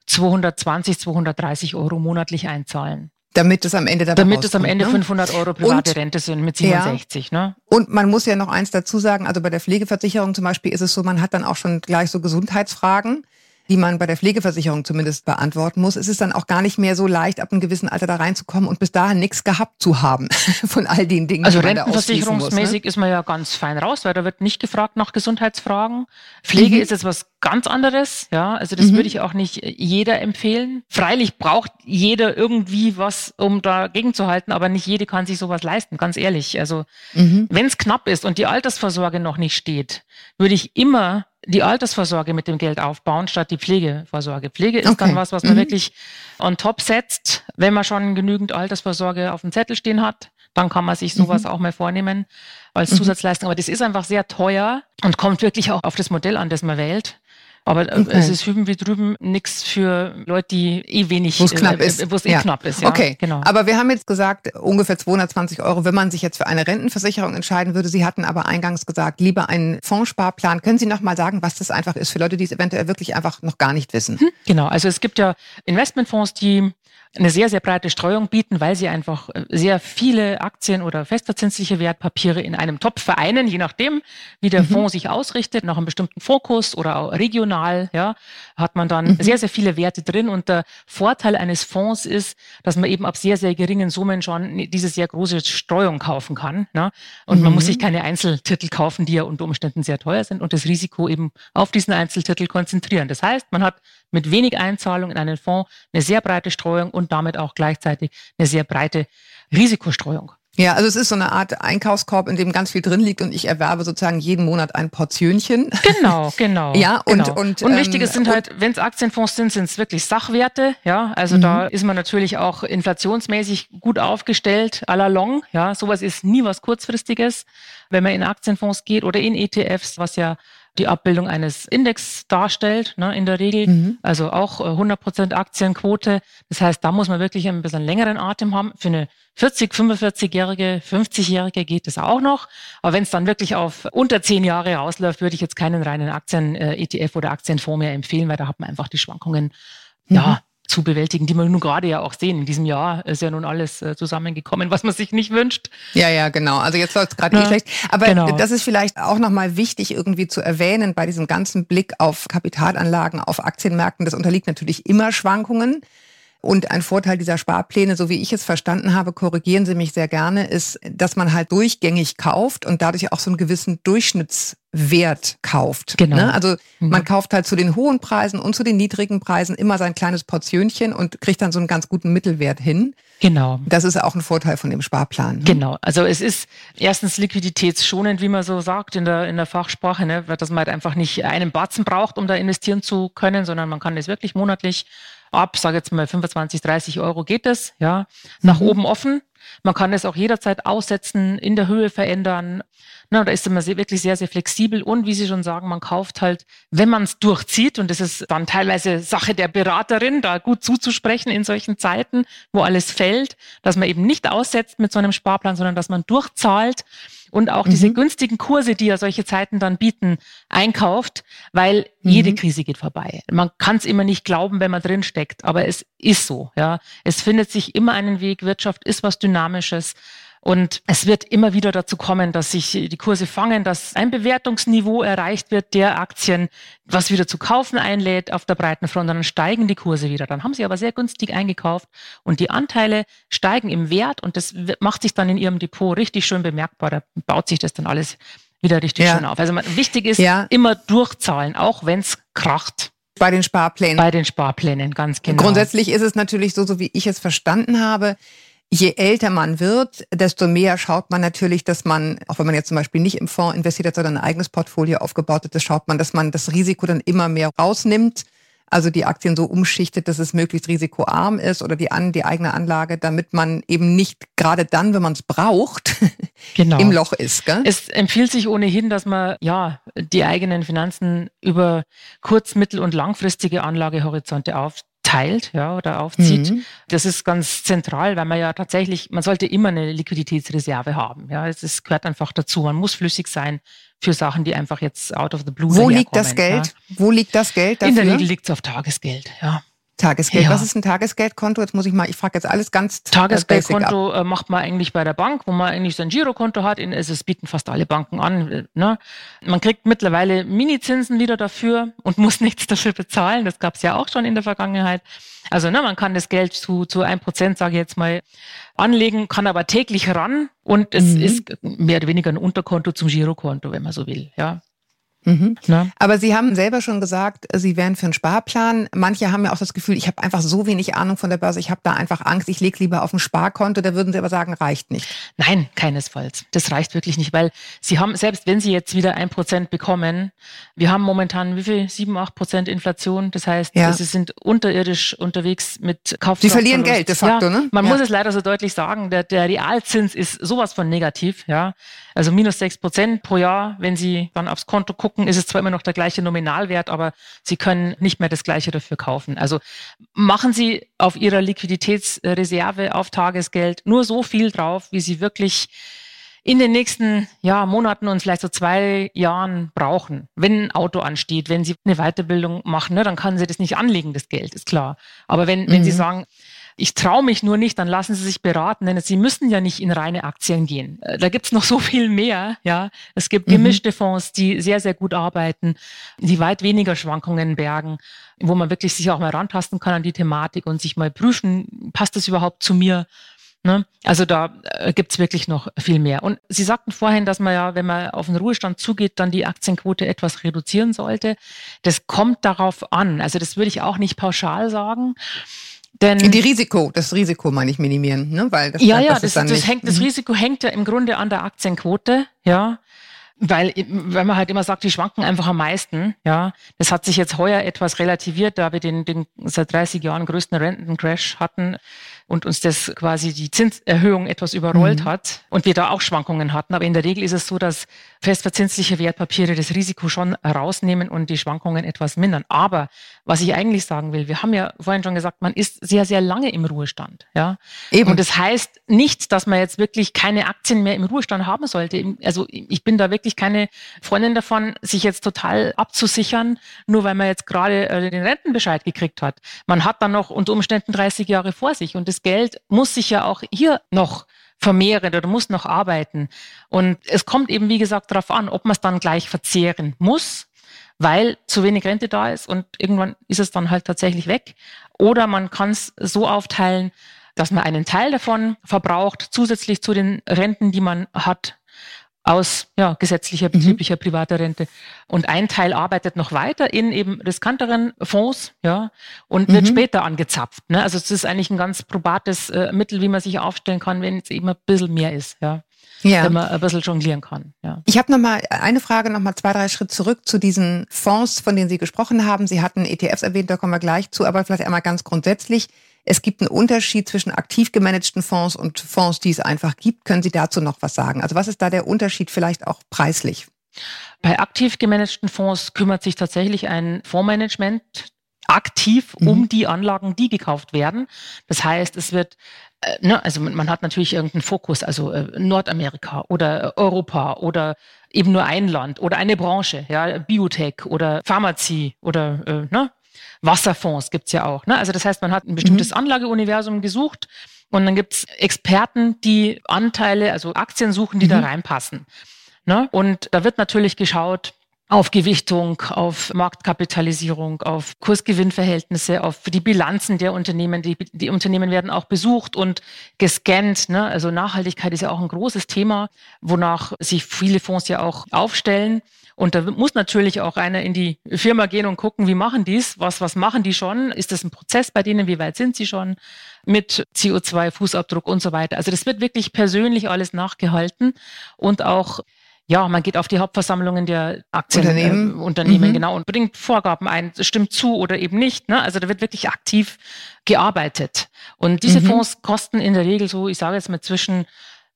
220, 230 Euro monatlich einzahlen. Damit es am Ende dabei Damit es am Ende ne? 500 Euro private und, Rente sind mit 67. Ja. Ne? Und man muss ja noch eins dazu sagen, also bei der Pflegeversicherung zum Beispiel ist es so, man hat dann auch schon gleich so Gesundheitsfragen die man bei der Pflegeversicherung zumindest beantworten muss, ist es dann auch gar nicht mehr so leicht, ab einem gewissen Alter da reinzukommen und bis dahin nichts gehabt zu haben <laughs> von all den Dingen. Also rentenversicherungsmäßig muss, ne? ist man ja ganz fein raus, weil da wird nicht gefragt nach Gesundheitsfragen. Pflege mhm. ist jetzt was ganz anderes, ja. Also das mhm. würde ich auch nicht jeder empfehlen. Freilich braucht jeder irgendwie was, um dagegen zu halten, aber nicht jede kann sich sowas leisten, ganz ehrlich. Also mhm. wenn es knapp ist und die Altersvorsorge noch nicht steht, würde ich immer die Altersvorsorge mit dem Geld aufbauen, statt die Pflegevorsorge. Pflege ist okay. dann was, was man mhm. wirklich on top setzt, wenn man schon genügend Altersvorsorge auf dem Zettel stehen hat. Dann kann man sich sowas mhm. auch mal vornehmen als mhm. Zusatzleistung. Aber das ist einfach sehr teuer und kommt wirklich auch auf das Modell an, das man wählt. Aber äh, okay. es ist hüben wie drüben nichts für Leute, die eh wenig, wo es knapp äh, ist. Wo es eh ja. knapp ist, ja. Okay, genau. Aber wir haben jetzt gesagt, ungefähr 220 Euro, wenn man sich jetzt für eine Rentenversicherung entscheiden würde. Sie hatten aber eingangs gesagt, lieber einen Fondssparplan. Können Sie noch mal sagen, was das einfach ist für Leute, die es eventuell wirklich einfach noch gar nicht wissen? Hm, genau, also es gibt ja Investmentfonds, die eine sehr, sehr breite Streuung bieten, weil sie einfach äh, sehr viele Aktien oder festverzinsliche Wertpapiere in einem Topf vereinen, je nachdem, wie der mhm. Fonds sich ausrichtet, nach einem bestimmten Fokus oder auch regional, ja, hat man dann mhm. sehr, sehr viele Werte drin. Und der Vorteil eines Fonds ist, dass man eben ab sehr, sehr geringen Summen schon diese sehr große Streuung kaufen kann. Ne? Und mhm. man muss sich keine Einzeltitel kaufen, die ja unter Umständen sehr teuer sind und das Risiko eben auf diesen Einzeltitel konzentrieren. Das heißt, man hat mit wenig Einzahlung in einen Fonds eine sehr breite Streuung und damit auch gleichzeitig eine sehr breite Risikostreuung. Ja, also es ist so eine Art Einkaufskorb, in dem ganz viel drin liegt und ich erwerbe sozusagen jeden Monat ein Portionchen. Genau, <laughs> genau. ja, und, genau. und, und wichtig ist, sind halt, wenn es Aktienfonds sind, sind es wirklich Sachwerte. Ja, also mhm. da ist man natürlich auch inflationsmäßig gut aufgestellt, à la long. Ja, sowas ist nie was kurzfristiges, wenn man in Aktienfonds geht oder in ETFs, was ja die Abbildung eines Index darstellt, ne, in der Regel. Mhm. Also auch 100% äh, Aktienquote. Das heißt, da muss man wirklich ein bisschen längeren Atem haben. Für eine 40, 45-Jährige, 50-Jährige geht das auch noch. Aber wenn es dann wirklich auf unter zehn Jahre rausläuft, würde ich jetzt keinen reinen Aktien-ETF äh, oder Aktienfonds mehr empfehlen, weil da hat man einfach die Schwankungen, mhm. ja, zu bewältigen, die wir nun gerade ja auch sehen. In diesem Jahr ist ja nun alles äh, zusammengekommen, was man sich nicht wünscht. Ja, ja, genau. Also jetzt läuft es gerade ja, nicht schlecht. Aber genau. das ist vielleicht auch nochmal wichtig irgendwie zu erwähnen bei diesem ganzen Blick auf Kapitalanlagen, auf Aktienmärkten. Das unterliegt natürlich immer Schwankungen. Und ein Vorteil dieser Sparpläne, so wie ich es verstanden habe, korrigieren Sie mich sehr gerne, ist, dass man halt durchgängig kauft und dadurch auch so einen gewissen Durchschnittswert kauft. Genau. Ne? Also mhm. man kauft halt zu den hohen Preisen und zu den niedrigen Preisen immer sein kleines Portionchen und kriegt dann so einen ganz guten Mittelwert hin. Genau. Das ist auch ein Vorteil von dem Sparplan. Ne? Genau. Also es ist erstens liquiditätsschonend, wie man so sagt in der, in der Fachsprache, ne? dass man halt einfach nicht einen Batzen braucht, um da investieren zu können, sondern man kann das wirklich monatlich ab, sage jetzt mal 25, 30 Euro geht es, ja, nach mhm. oben offen. Man kann es auch jederzeit aussetzen, in der Höhe verändern. Na, da ist man sehr, wirklich sehr, sehr flexibel. Und wie Sie schon sagen, man kauft halt, wenn man es durchzieht, und das ist dann teilweise Sache der Beraterin, da gut zuzusprechen in solchen Zeiten, wo alles fällt, dass man eben nicht aussetzt mit so einem Sparplan, sondern dass man durchzahlt und auch mhm. diese günstigen Kurse, die ja solche Zeiten dann bieten, einkauft, weil mhm. jede Krise geht vorbei. Man kann es immer nicht glauben, wenn man drin steckt, aber es ist so. Ja, es findet sich immer einen Weg. Wirtschaft ist was Dynamisches. Und es wird immer wieder dazu kommen, dass sich die Kurse fangen, dass ein Bewertungsniveau erreicht wird der Aktien, was wieder zu kaufen einlädt auf der breiten Front, dann steigen die Kurse wieder. Dann haben sie aber sehr günstig eingekauft und die Anteile steigen im Wert und das macht sich dann in ihrem Depot richtig schön bemerkbar. Da baut sich das dann alles wieder richtig ja. schön auf. Also wichtig ist ja. immer durchzahlen, auch wenn es kracht. Bei den Sparplänen. Bei den Sparplänen, ganz genau. Grundsätzlich ist es natürlich so, so wie ich es verstanden habe, Je älter man wird, desto mehr schaut man natürlich, dass man, auch wenn man jetzt zum Beispiel nicht im Fonds investiert hat, sondern ein eigenes Portfolio aufgebaut hat, das schaut man, dass man das Risiko dann immer mehr rausnimmt. Also die Aktien so umschichtet, dass es möglichst risikoarm ist oder die, an, die eigene Anlage, damit man eben nicht gerade dann, wenn man es braucht, <laughs> genau. im Loch ist. Gell? Es empfiehlt sich ohnehin, dass man ja die eigenen Finanzen über kurz-, mittel- und langfristige Anlagehorizonte auf, teilt ja, oder aufzieht. Mhm. Das ist ganz zentral, weil man ja tatsächlich, man sollte immer eine Liquiditätsreserve haben. Ja, es gehört einfach dazu. Man muss flüssig sein für Sachen, die einfach jetzt out of the blue Wo liegt das Geld? Ja. Wo liegt das Geld dafür? In der Regel liegt es auf Tagesgeld, ja. Tagesgeld. Ja. Was ist ein Tagesgeldkonto? Jetzt muss ich mal, ich frage jetzt alles ganz äh, Tagesgeldkonto äh, macht man eigentlich bei der Bank, wo man eigentlich sein Girokonto hat. In, also es bieten fast alle Banken an. Äh, ne? Man kriegt mittlerweile Minizinsen wieder dafür und muss <laughs> nichts dafür bezahlen. Das gab es ja auch schon in der Vergangenheit. Also ne, man kann das Geld zu, zu ein Prozent, sage ich jetzt mal, anlegen, kann aber täglich ran und es mhm. ist mehr oder weniger ein Unterkonto zum Girokonto, wenn man so will. Ja. Mhm. Aber Sie haben selber schon gesagt, Sie wären für einen Sparplan. Manche haben ja auch das Gefühl, ich habe einfach so wenig Ahnung von der Börse, ich habe da einfach Angst, ich lege lieber auf ein Sparkonto. Da würden Sie aber sagen, reicht nicht. Nein, keinesfalls. Das reicht wirklich nicht, weil Sie haben, selbst wenn Sie jetzt wieder ein Prozent bekommen, wir haben momentan wie viel? Sieben, acht Prozent Inflation. Das heißt, ja. Sie sind unterirdisch unterwegs mit Kauf. Sie verlieren Geld de facto, ja, ne? Man ja. muss es leider so deutlich sagen, der, der Realzins ist sowas von negativ, ja. Also minus sechs Prozent pro Jahr, wenn Sie dann aufs Konto gucken, ist es zwar immer noch der gleiche Nominalwert, aber Sie können nicht mehr das gleiche dafür kaufen. Also machen Sie auf Ihrer Liquiditätsreserve auf Tagesgeld nur so viel drauf, wie Sie wirklich in den nächsten ja, Monaten und vielleicht so zwei Jahren brauchen. Wenn ein Auto ansteht, wenn Sie eine Weiterbildung machen, ne, dann können Sie das nicht anlegen, das Geld, ist klar. Aber wenn, mhm. wenn Sie mhm. sagen, ich traue mich nur nicht, dann lassen Sie sich beraten, denn Sie müssen ja nicht in reine Aktien gehen. Äh, da gibt's noch <laughs> so viel mehr. Ja, Es gibt mhm. gemischte Fonds, die sehr, sehr gut arbeiten, die weit weniger Schwankungen bergen, wo man wirklich sich auch mal rantasten kann an die Thematik und sich mal prüfen, passt das überhaupt zu mir? Ne? Also da äh, gibt's wirklich noch viel mehr. Und Sie sagten vorhin, dass man ja, wenn man auf den Ruhestand zugeht, dann die Aktienquote etwas reduzieren sollte. Das kommt darauf an. Also das würde ich auch nicht pauschal sagen. Denn die Risiko, das Risiko meine ich minimieren, ne? Weil das, ja, ja, das, das, das hängt, das mhm. Risiko hängt ja im Grunde an der Aktienquote, ja. Weil, weil man halt immer sagt, die schwanken einfach am meisten, ja. Das hat sich jetzt heuer etwas relativiert, da wir den, den seit 30 Jahren größten Rentencrash hatten und uns das quasi die Zinserhöhung etwas überrollt mhm. hat und wir da auch Schwankungen hatten. Aber in der Regel ist es so, dass festverzinsliche Wertpapiere das Risiko schon rausnehmen und die Schwankungen etwas mindern. Aber was ich eigentlich sagen will, wir haben ja vorhin schon gesagt, man ist sehr, sehr lange im Ruhestand. Ja? Eben. Und das heißt nicht, dass man jetzt wirklich keine Aktien mehr im Ruhestand haben sollte. Also ich bin da wirklich keine Freundin davon, sich jetzt total abzusichern, nur weil man jetzt gerade äh, den Rentenbescheid gekriegt hat. Man hat dann noch unter Umständen 30 Jahre vor sich und das das Geld muss sich ja auch hier noch vermehren oder muss noch arbeiten. Und es kommt eben, wie gesagt, darauf an, ob man es dann gleich verzehren muss, weil zu wenig Rente da ist und irgendwann ist es dann halt tatsächlich weg. Oder man kann es so aufteilen, dass man einen Teil davon verbraucht, zusätzlich zu den Renten, die man hat, aus ja, gesetzlicher, mhm. betrieblicher, mhm. privater Rente. Und ein Teil arbeitet noch weiter in eben riskanteren Fonds, ja, und wird mhm. später angezapft. Ne? Also es ist eigentlich ein ganz probates äh, Mittel, wie man sich aufstellen kann, wenn es eben ein bisschen mehr ist, ja. Ja. Wenn man ein bisschen jonglieren kann. Ja. Ich habe noch mal eine Frage, noch mal zwei, drei Schritte zurück zu diesen Fonds, von denen Sie gesprochen haben. Sie hatten ETFs erwähnt, da kommen wir gleich zu, aber vielleicht einmal ganz grundsätzlich. Es gibt einen Unterschied zwischen aktiv gemanagten Fonds und Fonds, die es einfach gibt. Können Sie dazu noch was sagen? Also was ist da der Unterschied vielleicht auch preislich? Bei aktiv gemanagten Fonds kümmert sich tatsächlich ein Fondsmanagement aktiv mhm. um die Anlagen, die gekauft werden. Das heißt, es wird äh, Ne, also man hat natürlich irgendeinen Fokus, also äh, Nordamerika oder Europa oder eben nur ein Land oder eine Branche, ja, Biotech oder Pharmazie oder äh, ne, Wasserfonds gibt's ja auch. Ne? Also das heißt, man hat ein bestimmtes mhm. Anlageuniversum gesucht und dann gibt's Experten, die Anteile, also Aktien suchen, die mhm. da reinpassen. Ne? Und da wird natürlich geschaut, auf Gewichtung, auf Marktkapitalisierung, auf Kursgewinnverhältnisse, auf die Bilanzen der Unternehmen. Die, die Unternehmen werden auch besucht und gescannt. Ne? Also Nachhaltigkeit ist ja auch ein großes Thema, wonach sich viele Fonds ja auch aufstellen. Und da muss natürlich auch einer in die Firma gehen und gucken, wie machen die's? Was, was machen die schon? Ist das ein Prozess bei denen? Wie weit sind sie schon mit CO2, Fußabdruck und so weiter? Also das wird wirklich persönlich alles nachgehalten und auch ja, man geht auf die Hauptversammlungen der Aktienunternehmen, äh, Unternehmen, mhm. genau, und bringt Vorgaben ein, stimmt zu oder eben nicht. Ne? Also da wird wirklich aktiv gearbeitet. Und diese mhm. Fonds kosten in der Regel so, ich sage jetzt mal zwischen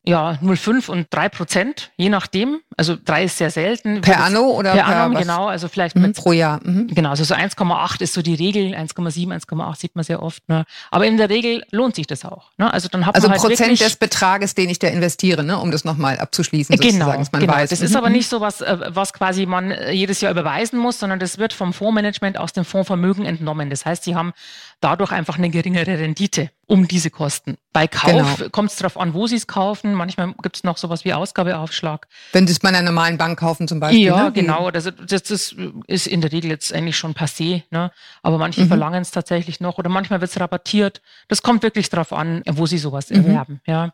ja, 0,5 und 3 Prozent, je nachdem. Also drei ist sehr selten. Per Anno oder per, per Annum, genau. Also vielleicht mhm, mit, pro Jahr. Mhm. Genau, also so 1,8 ist so die Regel. 1,7, 1,8 sieht man sehr oft. Ne? Aber in der Regel lohnt sich das auch. Ne? Also dann hat also man halt Prozent des Betrages, den ich da investiere, ne? um das nochmal abzuschließen, genau, dass man genau. weiß. Das ist aber mhm. nicht so was, äh, was quasi man äh, jedes Jahr überweisen muss, sondern das wird vom Fondsmanagement aus dem Fondsvermögen entnommen. Das heißt, sie haben dadurch einfach eine geringere Rendite um diese Kosten. Bei Kauf genau. kommt es darauf an, wo Sie es kaufen. Manchmal gibt es noch sowas wie Ausgabeaufschlag. Wenn Sie es bei einer normalen Bank kaufen zum Beispiel. Ja, ne? genau. Das, das, das, ist in der Regel jetzt eigentlich schon passé. Ne? Aber manche mhm. verlangen es tatsächlich noch oder manchmal wird es rabattiert. Das kommt wirklich darauf an, wo Sie sowas mhm. erwerben. Ja.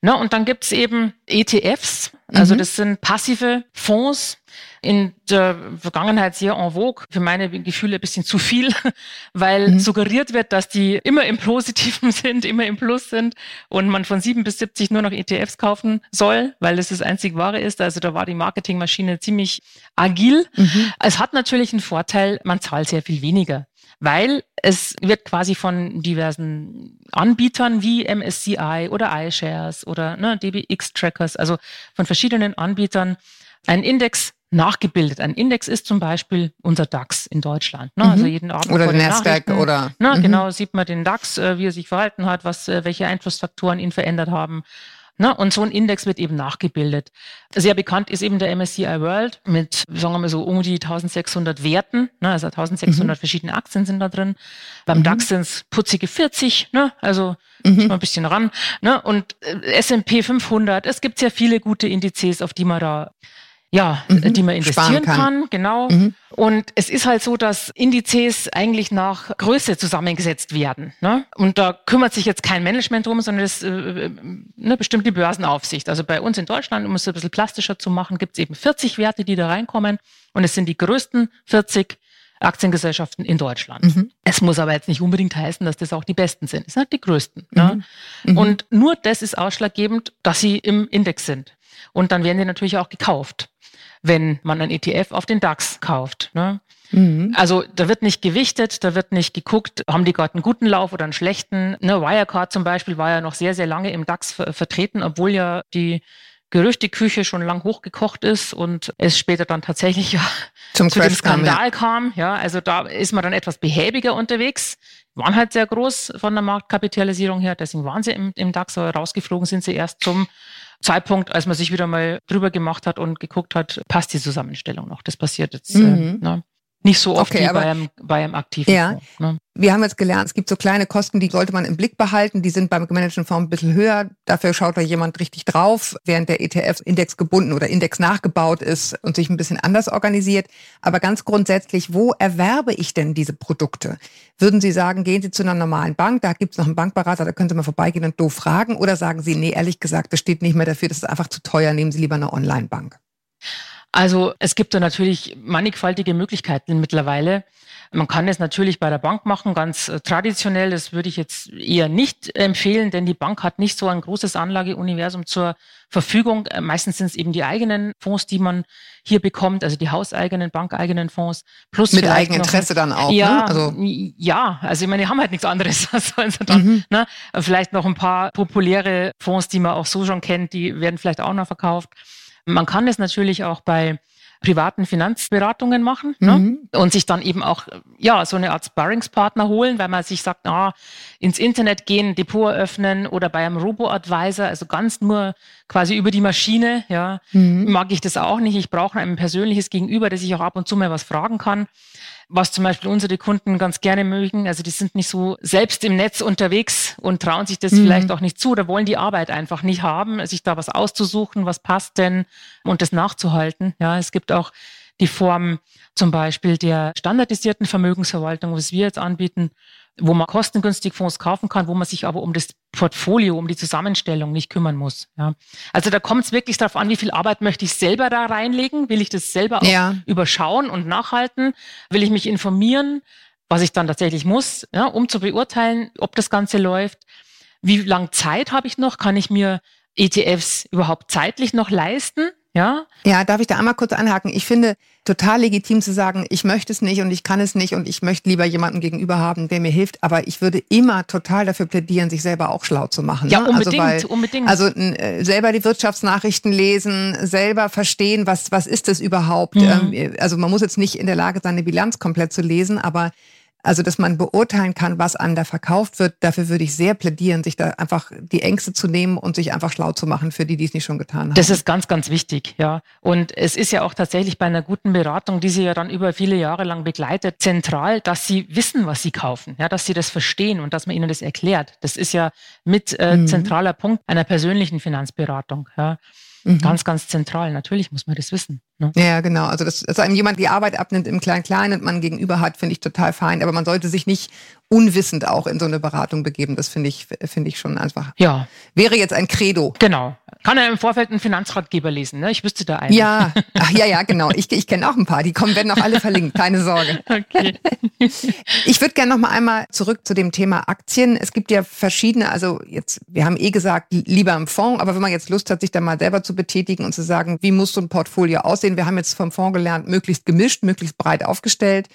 Na, und dann gibt's eben ETFs, also mhm. das sind passive Fonds, in der Vergangenheit sehr en vogue, für meine Gefühle ein bisschen zu viel, <laughs> weil mhm. suggeriert wird, dass die immer im Positiven <laughs> sind, immer im Plus sind und man von 7 bis 70 nur noch ETFs kaufen soll, weil das das einzig wahre ist. Also da war die Marketingmaschine ziemlich agil. Mhm. Es hat natürlich einen Vorteil, man zahlt sehr viel weniger weil es wird quasi von diversen Anbietern wie MSCI oder iShares oder ne, DBX-Trackers, also von verschiedenen Anbietern, ein Index nachgebildet. Ein Index ist zum Beispiel unser DAX in Deutschland. Ne? Also mhm. Also jeden Abend oder Nasdaq oder ne? mhm. genau sieht man den DAX, äh, wie er sich verhalten hat, was äh, welche Einflussfaktoren ihn verändert haben. Ne? Und so ein Index wird eben nachgebildet. Sehr bekannt ist eben der MSCI World mit, sagen wir mal so, um die 1600 Werten. Ne? Also 1600 mhm. verschiedene Aktien sind da drin. Beim mhm. DAX sind es putzige 40, ne? also mhm. mal ein bisschen ran. Ne? Und äh, S&P 500, es gibt sehr viele gute Indizes, auf die man da ja, mhm. die man investieren kann. kann. genau. Mhm. Und es ist halt so, dass Indizes eigentlich nach Größe zusammengesetzt werden. Ne? Und da kümmert sich jetzt kein Management drum, sondern das äh, äh, ne, bestimmt die Börsenaufsicht. Also bei uns in Deutschland, um es ein bisschen plastischer zu machen, gibt es eben 40 Werte, die da reinkommen. Und es sind die größten 40 Aktiengesellschaften in Deutschland. Mhm. Es muss aber jetzt nicht unbedingt heißen, dass das auch die besten sind. Es sind halt die größten. Ne? Mhm. Mhm. Und nur das ist ausschlaggebend, dass sie im Index sind. Und dann werden die natürlich auch gekauft wenn man ein ETF auf den DAX kauft. Ne? Mhm. Also da wird nicht gewichtet, da wird nicht geguckt, haben die gerade einen guten Lauf oder einen schlechten. Ne, Wirecard zum Beispiel war ja noch sehr, sehr lange im DAX ver vertreten, obwohl ja die Gerüchteküche schon lang hochgekocht ist und es später dann tatsächlich <laughs> ja Zum zu dem Skandal kam, ja. kam. Ja, also da ist man dann etwas behäbiger unterwegs. Waren halt sehr groß von der Marktkapitalisierung her, deswegen waren sie im, im DAX, aber rausgeflogen sind sie erst zum Zeitpunkt, als man sich wieder mal drüber gemacht hat und geguckt hat, passt die Zusammenstellung noch. Das passiert jetzt mhm. äh, ne? Nicht so oft okay, wie bei einem, bei einem aktiven ja. Fonds. Ne? Wir haben jetzt gelernt, es gibt so kleine Kosten, die sollte man im Blick behalten. Die sind beim gemanagten Fonds ein bisschen höher. Dafür schaut da jemand richtig drauf, während der ETF Index gebunden oder Index nachgebaut ist und sich ein bisschen anders organisiert. Aber ganz grundsätzlich, wo erwerbe ich denn diese Produkte? Würden Sie sagen, gehen Sie zu einer normalen Bank, da gibt es noch einen Bankberater, da können Sie mal vorbeigehen und doof fragen? Oder sagen Sie, nee, ehrlich gesagt, das steht nicht mehr dafür, das ist einfach zu teuer, nehmen Sie lieber eine Online-Bank? Also es gibt da natürlich mannigfaltige Möglichkeiten mittlerweile. Man kann es natürlich bei der Bank machen, ganz äh, traditionell. Das würde ich jetzt eher nicht empfehlen, denn die Bank hat nicht so ein großes Anlageuniversum zur Verfügung. Äh, meistens sind es eben die eigenen Fonds, die man hier bekommt, also die hauseigenen, bankeigenen Fonds. Plus mit Eigeninteresse dann auch. Ja, ne? also, ja, also ich meine, die haben halt nichts anderes. <laughs> Dann, mhm. ne? Vielleicht noch ein paar populäre Fonds, die man auch so schon kennt, die werden vielleicht auch noch verkauft. Man kann es natürlich auch bei privaten Finanzberatungen machen ne? mhm. und sich dann eben auch ja so eine Art Sparringspartner holen, weil man sich sagt, ah, ins Internet gehen, Depot eröffnen oder bei einem Robo-Advisor, also ganz nur quasi über die Maschine, ja, mhm. mag ich das auch nicht. Ich brauche ein persönliches Gegenüber, das ich auch ab und zu mal was fragen kann was zum Beispiel unsere Kunden ganz gerne mögen. Also die sind nicht so selbst im Netz unterwegs und trauen sich das mhm. vielleicht auch nicht zu oder wollen die Arbeit einfach nicht haben, sich da was auszusuchen, was passt denn und das nachzuhalten. Ja, es gibt auch die Form zum Beispiel der standardisierten Vermögensverwaltung, was wir jetzt anbieten, wo man kostengünstig Fonds kaufen kann, wo man sich aber um das Portfolio, um die Zusammenstellung nicht kümmern muss. Ja. Also da kommt es wirklich darauf an, wie viel Arbeit möchte ich selber da reinlegen? Will ich das selber auch ja. überschauen und nachhalten? Will ich mich informieren, was ich dann tatsächlich muss, ja, um zu beurteilen, ob das Ganze läuft? Wie lang Zeit habe ich noch? Kann ich mir ETFs überhaupt zeitlich noch leisten? Ja? Ja, darf ich da einmal kurz anhaken? Ich finde total legitim zu sagen, ich möchte es nicht und ich kann es nicht und ich möchte lieber jemanden gegenüber haben, der mir hilft. Aber ich würde immer total dafür plädieren, sich selber auch schlau zu machen. Ja, ne? unbedingt, also weil, unbedingt. Also äh, selber die Wirtschaftsnachrichten lesen, selber verstehen, was, was ist das überhaupt. Mhm. Ähm, also man muss jetzt nicht in der Lage sein, eine Bilanz komplett zu lesen, aber also, dass man beurteilen kann, was einem da verkauft wird, dafür würde ich sehr plädieren, sich da einfach die Ängste zu nehmen und sich einfach schlau zu machen für die, die es nicht schon getan haben. Das ist ganz, ganz wichtig, ja. Und es ist ja auch tatsächlich bei einer guten Beratung, die sie ja dann über viele Jahre lang begleitet, zentral, dass sie wissen, was sie kaufen, ja, dass sie das verstehen und dass man ihnen das erklärt. Das ist ja mit äh, mhm. zentraler Punkt einer persönlichen Finanzberatung, ja. Mhm. Ganz, ganz zentral. Natürlich muss man das wissen. Ne? Ja, genau. Also, dass, dass einem jemand die Arbeit abnimmt im Klein-Klein und man gegenüber hat, finde ich total fein. Aber man sollte sich nicht unwissend auch in so eine Beratung begeben. Das finde ich, finde ich schon einfach. Ja. Wäre jetzt ein Credo. Genau. Kann er im Vorfeld einen Finanzratgeber lesen, ne? Ich wüsste da einen. Ja, Ach, ja, ja, genau. Ich, ich kenne auch ein paar. Die kommen, werden auch alle verlinkt. Keine Sorge. <laughs> Okay. <laughs> Ich würde gerne noch mal einmal zurück zu dem Thema Aktien. Es gibt ja verschiedene, also jetzt, wir haben eh gesagt, lieber im Fonds, aber wenn man jetzt Lust hat, sich da mal selber zu betätigen und zu sagen, wie muss so ein Portfolio aussehen? Wir haben jetzt vom Fonds gelernt, möglichst gemischt, möglichst breit aufgestellt.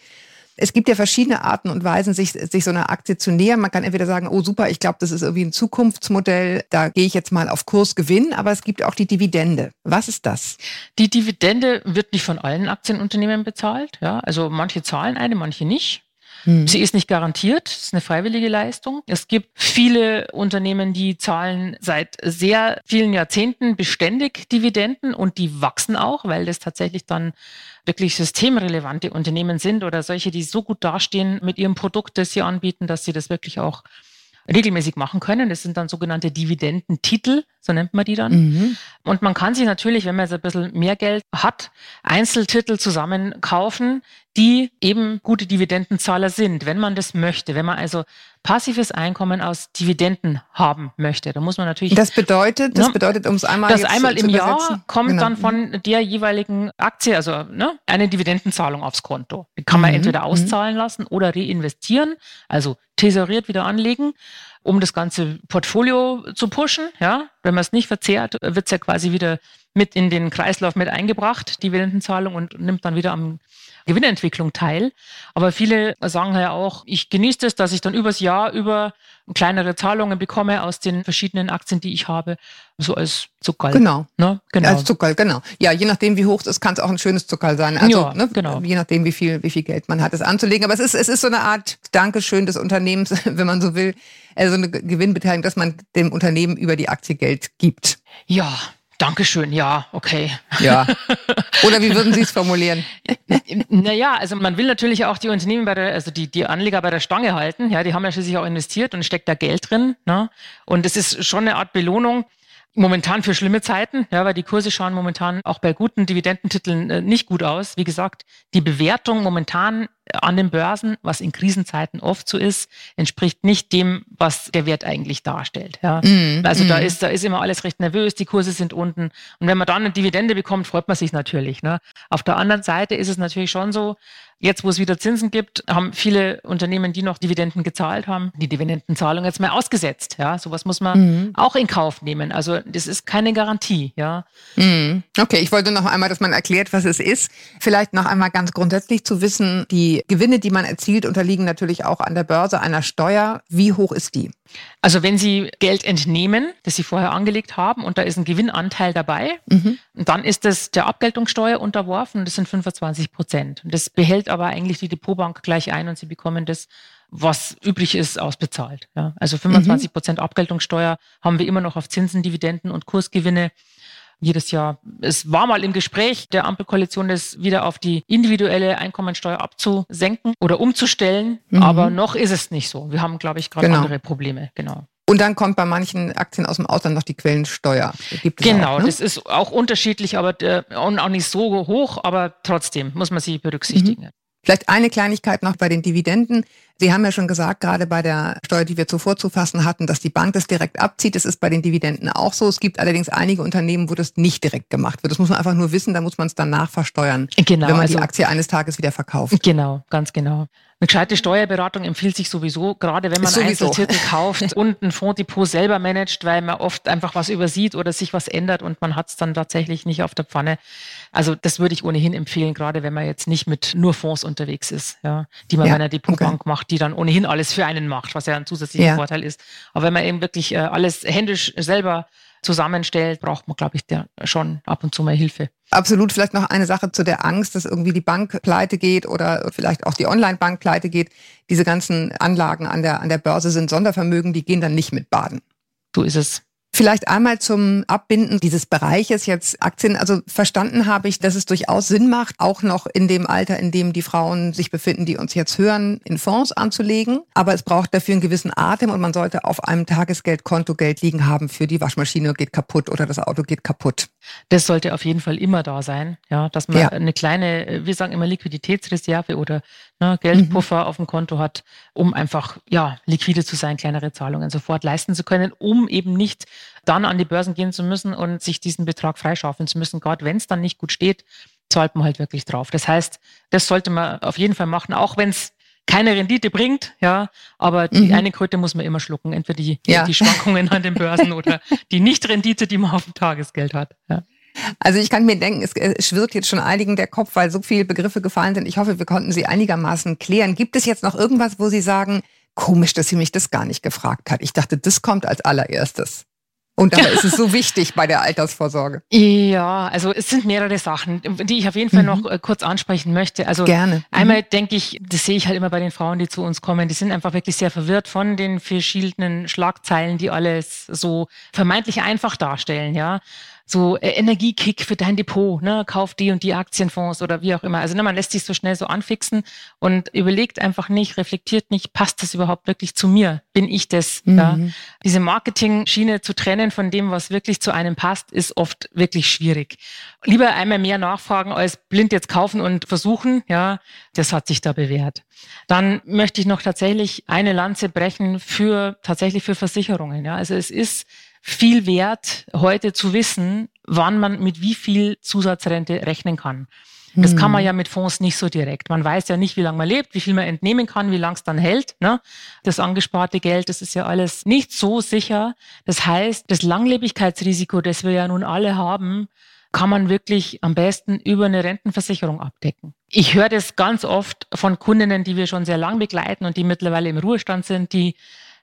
Es gibt ja verschiedene Arten und Weisen, sich, sich so einer Aktie zu nähern. Man kann entweder sagen, oh super, ich glaube, das ist irgendwie ein Zukunftsmodell, da gehe ich jetzt mal auf Kursgewinn, aber es gibt auch die Dividende. Was ist das? Die Dividende wird nicht von allen Aktienunternehmen bezahlt. Ja? Also manche zahlen eine, manche nicht. Hm. Sie ist nicht garantiert, es ist eine freiwillige Leistung. Es gibt viele Unternehmen, die zahlen seit sehr vielen Jahrzehnten beständig Dividenden und die wachsen auch, weil das tatsächlich dann wirklich systemrelevante Unternehmen sind oder solche, die so gut dastehen mit ihrem Produkt, das sie anbieten, dass sie das wirklich auch regelmäßig machen können. Das sind dann sogenannte Dividendentitel, so nennt man die dann. Mhm. Und man kann sich natürlich, wenn man jetzt ein bisschen mehr Geld hat, Einzeltitel zusammen kaufen, die eben gute Dividendenzahler sind, wenn man das möchte. Wenn man also passives Einkommen aus Dividenden haben möchte, dann muss man natürlich. Das bedeutet, das ne, bedeutet, um es einmal Das einmal im Jahr kommt genau. dann von der jeweiligen Aktie, also ne, eine Dividendenzahlung aufs Konto. Die kann man mhm. entweder mhm. auszahlen lassen oder reinvestieren, also tesoriert wieder anlegen um das ganze Portfolio zu pushen. Ja, wenn man es nicht verzehrt, wird es ja quasi wieder mit in den Kreislauf mit eingebracht, die Dividendenzahlung und nimmt dann wieder am Gewinnentwicklung teil. Aber viele sagen ja auch, ich genieße es, dass ich dann übers Jahr über kleinere Zahlungen bekomme aus den verschiedenen Aktien, die ich habe, so als Zuckerl. Genau. Ne? genau. Als Zuckerl, genau. Ja, je nachdem, wie hoch es ist, kann es auch ein schönes Zuckerl sein. Also, ja, ne? genau. Je nachdem, wie viel, wie viel Geld man hat, es anzulegen. Aber es ist, es ist so eine Art Dankeschön des Unternehmens, <laughs> wenn man so will, also eine Gewinnbeteiligung, dass man dem Unternehmen über die Aktie Geld gibt. Ja, Dankeschön, ja, okay. Ja. <laughs> Oder wie würden Sie es formulieren? Naja, also man will natürlich auch die Unternehmen bei der, also die, die Anleger bei der Stange halten. Ja, die haben ja schließlich auch investiert und steckt da Geld drin. Ne? Und es ist schon eine Art Belohnung. Momentan für schlimme Zeiten, ja, weil die Kurse schauen momentan auch bei guten Dividendentiteln äh, nicht gut aus. Wie gesagt, die Bewertung momentan an den Börsen, was in Krisenzeiten oft so ist, entspricht nicht dem, was der Wert eigentlich darstellt. Ja. Mm, also mm. da ist da ist immer alles recht nervös, die Kurse sind unten und wenn man dann eine Dividende bekommt, freut man sich natürlich. Ne. Auf der anderen Seite ist es natürlich schon so, Jetzt, wo es wieder Zinsen gibt, haben viele Unternehmen, die noch Dividenden gezahlt haben, die Dividendenzahlung jetzt mal ausgesetzt. Ja, sowas muss man mhm. auch in Kauf nehmen. Also das ist keine Garantie. Ja. Mhm. Okay, ich wollte noch einmal, dass man erklärt, was es ist. Vielleicht noch einmal ganz grundsätzlich zu wissen, die Gewinne, die man erzielt, unterliegen natürlich auch an der Börse einer Steuer. Wie hoch ist die? Also wenn Sie Geld entnehmen, das Sie vorher angelegt haben und da ist ein Gewinnanteil dabei, mhm. dann ist das der Abgeltungssteuer unterworfen. Das sind 25 Prozent. Und das behält aber eigentlich die Depotbank gleich ein und Sie bekommen das, was übrig ist, ausbezahlt. Ja, also 25 mhm. Prozent Abgeltungssteuer haben wir immer noch auf Zinsen, Dividenden und Kursgewinne jedes Jahr. Es war mal im Gespräch der Ampelkoalition, das wieder auf die individuelle Einkommensteuer abzusenken oder umzustellen. Mhm. Aber noch ist es nicht so. Wir haben, glaube ich, gerade genau. andere Probleme. Genau. Und dann kommt bei manchen Aktien aus dem Ausland noch die Quellensteuer. genau, auch, ne? das ist auch unterschiedlich, aber äh, auch nicht so hoch, aber trotzdem muss man sie berücksichtigen. Mhm. Vielleicht eine Kleinigkeit noch bei den Dividenden. Sie haben ja schon gesagt, gerade bei der Steuer, die wir zuvor zu fassen hatten, dass die Bank das direkt abzieht. Das ist bei den Dividenden auch so. Es gibt allerdings einige Unternehmen, wo das nicht direkt gemacht wird. Das muss man einfach nur wissen, da muss man es dann nachversteuern, genau, wenn man also, die Aktie eines Tages wieder verkauft. Genau, ganz genau. Eine gescheite Steuerberatung empfiehlt sich sowieso, gerade wenn man Einzeltitel kauft <laughs> und ein Fonddepot selber managt, weil man oft einfach was übersieht oder sich was ändert und man hat es dann tatsächlich nicht auf der Pfanne. Also das würde ich ohnehin empfehlen, gerade wenn man jetzt nicht mit nur Fonds unterwegs ist, ja, die man ja, bei einer Depotbank okay. macht, die dann ohnehin alles für einen macht, was ja ein zusätzlicher ja. Vorteil ist. Aber wenn man eben wirklich äh, alles händisch selber zusammenstellt, braucht man, glaube ich, der schon ab und zu mal Hilfe. Absolut. Vielleicht noch eine Sache zu der Angst, dass irgendwie die Bank pleite geht oder vielleicht auch die Online-Bank pleite geht. Diese ganzen Anlagen an der, an der Börse sind Sondervermögen, die gehen dann nicht mit baden. So ist es. Vielleicht einmal zum Abbinden dieses Bereiches jetzt Aktien. Also verstanden habe ich, dass es durchaus Sinn macht, auch noch in dem Alter, in dem die Frauen sich befinden, die uns jetzt hören, in Fonds anzulegen. Aber es braucht dafür einen gewissen Atem und man sollte auf einem Tagesgeldkonto Geld liegen haben für die Waschmaschine geht kaputt oder das Auto geht kaputt. Das sollte auf jeden Fall immer da sein, ja, dass man ja. eine kleine, wir sagen immer Liquiditätsreserve oder ne, Geldpuffer mhm. auf dem Konto hat, um einfach ja liquide zu sein, kleinere Zahlungen sofort leisten zu können, um eben nicht dann an die Börsen gehen zu müssen und sich diesen Betrag freischaufeln zu müssen. Gerade wenn es dann nicht gut steht, zahlt man halt wirklich drauf. Das heißt, das sollte man auf jeden Fall machen, auch wenn es keine Rendite bringt, ja, aber die mhm. eine Kröte muss man immer schlucken, entweder die, ja. die Schwankungen an den Börsen oder die <laughs> Nichtrendite, die man auf dem Tagesgeld hat. Ja. Also ich kann mir denken, es schwirrt jetzt schon einigen der Kopf, weil so viele Begriffe gefallen sind. Ich hoffe, wir konnten sie einigermaßen klären. Gibt es jetzt noch irgendwas, wo Sie sagen, komisch, dass sie mich das gar nicht gefragt hat? Ich dachte, das kommt als allererstes. Und dabei <laughs> ist es so wichtig bei der Altersvorsorge. Ja, also es sind mehrere Sachen, die ich auf jeden Fall mhm. noch äh, kurz ansprechen möchte. Also Gerne. Mhm. einmal denke ich, das sehe ich halt immer bei den Frauen, die zu uns kommen, die sind einfach wirklich sehr verwirrt von den verschiedenen Schlagzeilen, die alles so vermeintlich einfach darstellen, ja so äh, Energiekick für dein Depot, ne, kauf die und die Aktienfonds oder wie auch immer. Also ne, man lässt sich so schnell so anfixen und überlegt einfach nicht, reflektiert nicht, passt das überhaupt wirklich zu mir? Bin ich das? Mhm. Ja? Diese Marketing-Schiene zu trennen von dem, was wirklich zu einem passt, ist oft wirklich schwierig. Lieber einmal mehr nachfragen als blind jetzt kaufen und versuchen, ja, das hat sich da bewährt. Dann möchte ich noch tatsächlich eine Lanze brechen für tatsächlich für Versicherungen. Ja, also es ist viel wert, heute zu wissen, wann man mit wie viel Zusatzrente rechnen kann. Das kann man hm. ja mit Fonds nicht so direkt. Man weiß ja nicht, wie lange man lebt, wie viel man entnehmen kann, wie lange es dann hält. Ne? Das angesparte Geld, das ist ja alles nicht so sicher. Das heißt, das Langlebigkeitsrisiko, das wir ja nun alle haben, kann man wirklich am besten über eine Rentenversicherung abdecken. Ich höre das ganz oft von Kundinnen, die wir schon sehr lang begleiten und die mittlerweile im Ruhestand sind, die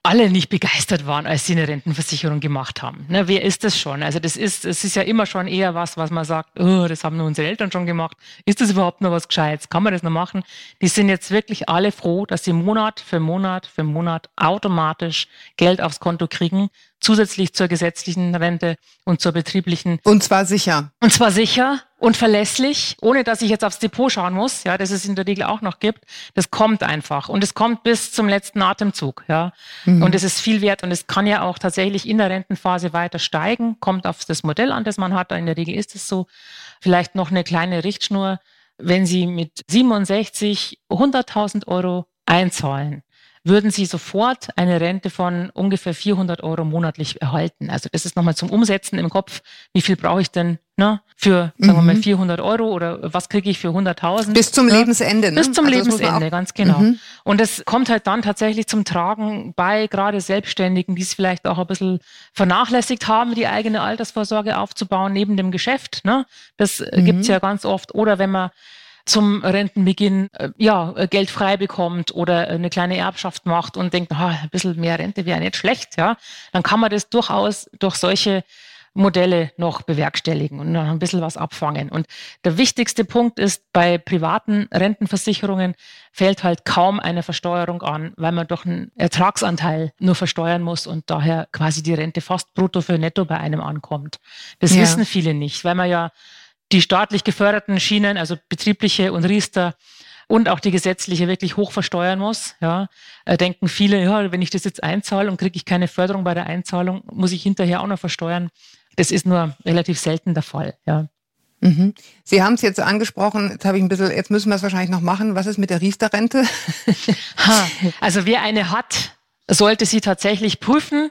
alle nicht begeistert waren, als sie eine Rentenversicherung gemacht haben. Ne, wer ist das schon? Also das ist, es ist ja immer schon eher was, was man sagt, oh, das haben nur unsere Eltern schon gemacht. Ist das überhaupt noch was Gescheites? Kann man das noch machen? Die sind jetzt wirklich alle froh, dass sie Monat für Monat für Monat automatisch Geld aufs Konto kriegen, zusätzlich zur gesetzlichen Rente und zur betrieblichen. Und zwar sicher. Und zwar sicher und verlässlich, ohne dass ich jetzt aufs Depot schauen muss, ja, das es in der Regel auch noch gibt. Das kommt einfach und es kommt bis zum letzten Atemzug, ja. Mhm. Und es ist viel wert und es kann ja auch tatsächlich in der Rentenphase weiter steigen, kommt auf das Modell an, das man hat. In der Regel ist es so. Vielleicht noch eine kleine Richtschnur. Wenn Sie mit 67 100.000 Euro einzahlen, würden Sie sofort eine Rente von ungefähr 400 Euro monatlich erhalten. Also das ist nochmal zum Umsetzen im Kopf. Wie viel brauche ich denn ne, für, sagen wir mal, 400 mhm. Euro oder was kriege ich für 100.000? Bis zum ne? Lebensende. Ne? Bis zum also Lebensende, ganz genau. Mhm. Und das kommt halt dann tatsächlich zum Tragen bei gerade Selbstständigen, die es vielleicht auch ein bisschen vernachlässigt haben, die eigene Altersvorsorge aufzubauen neben dem Geschäft. Ne? Das mhm. gibt's ja ganz oft. Oder wenn man zum Rentenbeginn äh, ja, äh, Geld frei bekommt oder eine kleine Erbschaft macht und denkt, ah, ein bisschen mehr Rente wäre nicht schlecht, ja, dann kann man das durchaus durch solche Modelle noch bewerkstelligen und noch ein bisschen was abfangen. Und der wichtigste Punkt ist, bei privaten Rentenversicherungen fällt halt kaum eine Versteuerung an, weil man doch einen Ertragsanteil nur versteuern muss und daher quasi die Rente fast brutto für netto bei einem ankommt. Das ja. wissen viele nicht, weil man ja die staatlich geförderten Schienen, also betriebliche und Riester und auch die gesetzliche wirklich hoch versteuern muss. Ja, äh, denken viele, ja, wenn ich das jetzt einzahle und kriege ich keine Förderung bei der Einzahlung, muss ich hinterher auch noch versteuern. Das ist nur relativ selten der Fall. Ja. Mhm. Sie haben es jetzt angesprochen, jetzt habe ich ein bisschen, jetzt müssen wir es wahrscheinlich noch machen. Was ist mit der Riester-Rente? also wer eine hat, sollte sie tatsächlich prüfen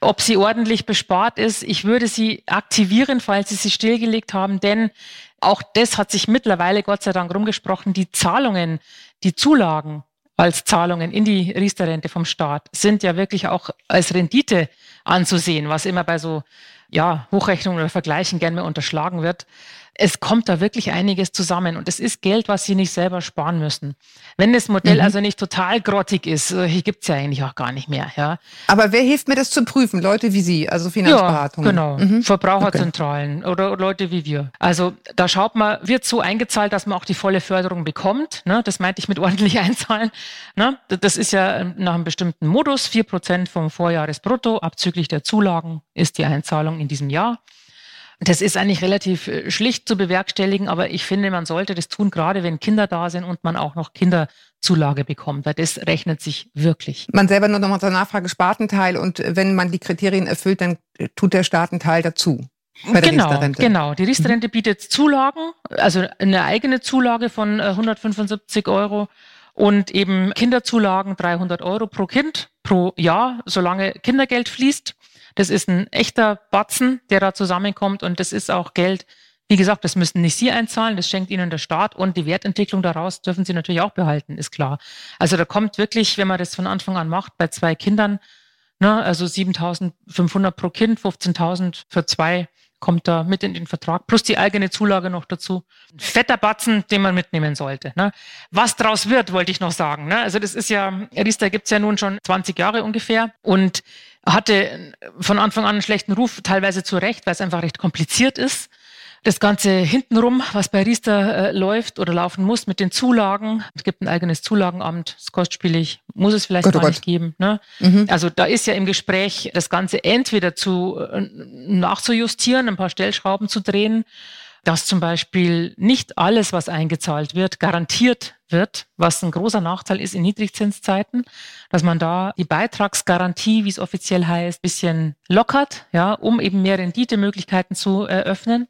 ob sie ordentlich bespart ist. Ich würde sie aktivieren, falls Sie sie stillgelegt haben, denn auch das hat sich mittlerweile Gott sei Dank rumgesprochen. Die Zahlungen, die Zulagen als Zahlungen in die Riester-Rente vom Staat sind ja wirklich auch als Rendite anzusehen, was immer bei so ja, Hochrechnungen oder Vergleichen gerne mal unterschlagen wird es kommt da wirklich einiges zusammen und es ist Geld, was Sie nicht selber sparen müssen. Wenn das Modell mhm. also nicht total grottig ist, äh, hier gibt's ja eigentlich auch gar nicht mehr. Ja. Aber wer hilft mir das zu prüfen? Leute wie Sie, also Finanzberatung? Ja, genau, mhm. Verbraucherzentralen okay. oder Leute wie wir. Also da schaut man, wird so eingezahlt, dass man auch die volle Förderung bekommt. Ne? Das meinte ich mit <laughs> ordentlich einzahlen. Ne? Das ist ja ähm, nach einem bestimmten Modus, vier Prozent vom Vorjahresbrutto, abzüglich der Zulagen ist die Einzahlung in diesem Jahr. Das ist eigentlich relativ äh, schlicht zu bewerkstelligen, aber ich finde, man sollte das tun, gerade wenn Kinder da sind und man auch noch Kinderzulage bekommt, weil das rechnet sich wirklich. Man selber nur nochmal zur Nachfrage Spartenteil und wenn man die Kriterien erfüllt, dann tut der Staatenteil dazu. genau, genau. Die Riester-Rente mhm. bietet Zulagen, also eine eigene Zulage von 175 äh, Euro und eben Kinderzulagen 300 Euro pro Kind pro Jahr, solange Kindergeld fließt. Das ist ein echter Batzen, der da zusammenkommt und das ist auch Geld, wie gesagt, das müssen nicht Sie einzahlen, das schenkt Ihnen der Staat und die Wertentwicklung daraus dürfen Sie natürlich auch behalten, ist klar. Also da kommt wirklich, wenn man das von Anfang an macht, bei zwei Kindern, ne, also 7.500 pro Kind, 15.000 für zwei, kommt da mit in den Vertrag, plus die eigene Zulage noch dazu. Ein fetter Batzen, den man mitnehmen sollte. Ne? Was draus wird, wollte ich noch sagen. Ne? Also das ist ja, Riester gibt's ja nun schon 20 Jahre ungefähr und hatte von Anfang an einen schlechten Ruf, teilweise zu Recht, weil es einfach recht kompliziert ist. Das Ganze hintenrum, was bei Riester äh, läuft oder laufen muss mit den Zulagen. Es gibt ein eigenes Zulagenamt, ist kostspielig, muss es vielleicht Gott, gar oh nicht geben. Ne? Mhm. Also da ist ja im Gespräch, das Ganze entweder zu äh, nachzujustieren, ein paar Stellschrauben zu drehen dass zum Beispiel nicht alles, was eingezahlt wird, garantiert wird, was ein großer Nachteil ist in Niedrigzinszeiten, dass man da die Beitragsgarantie, wie es offiziell heißt, bisschen lockert, ja, um eben mehr Renditemöglichkeiten zu eröffnen.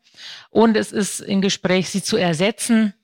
Und es ist im Gespräch, sie zu ersetzen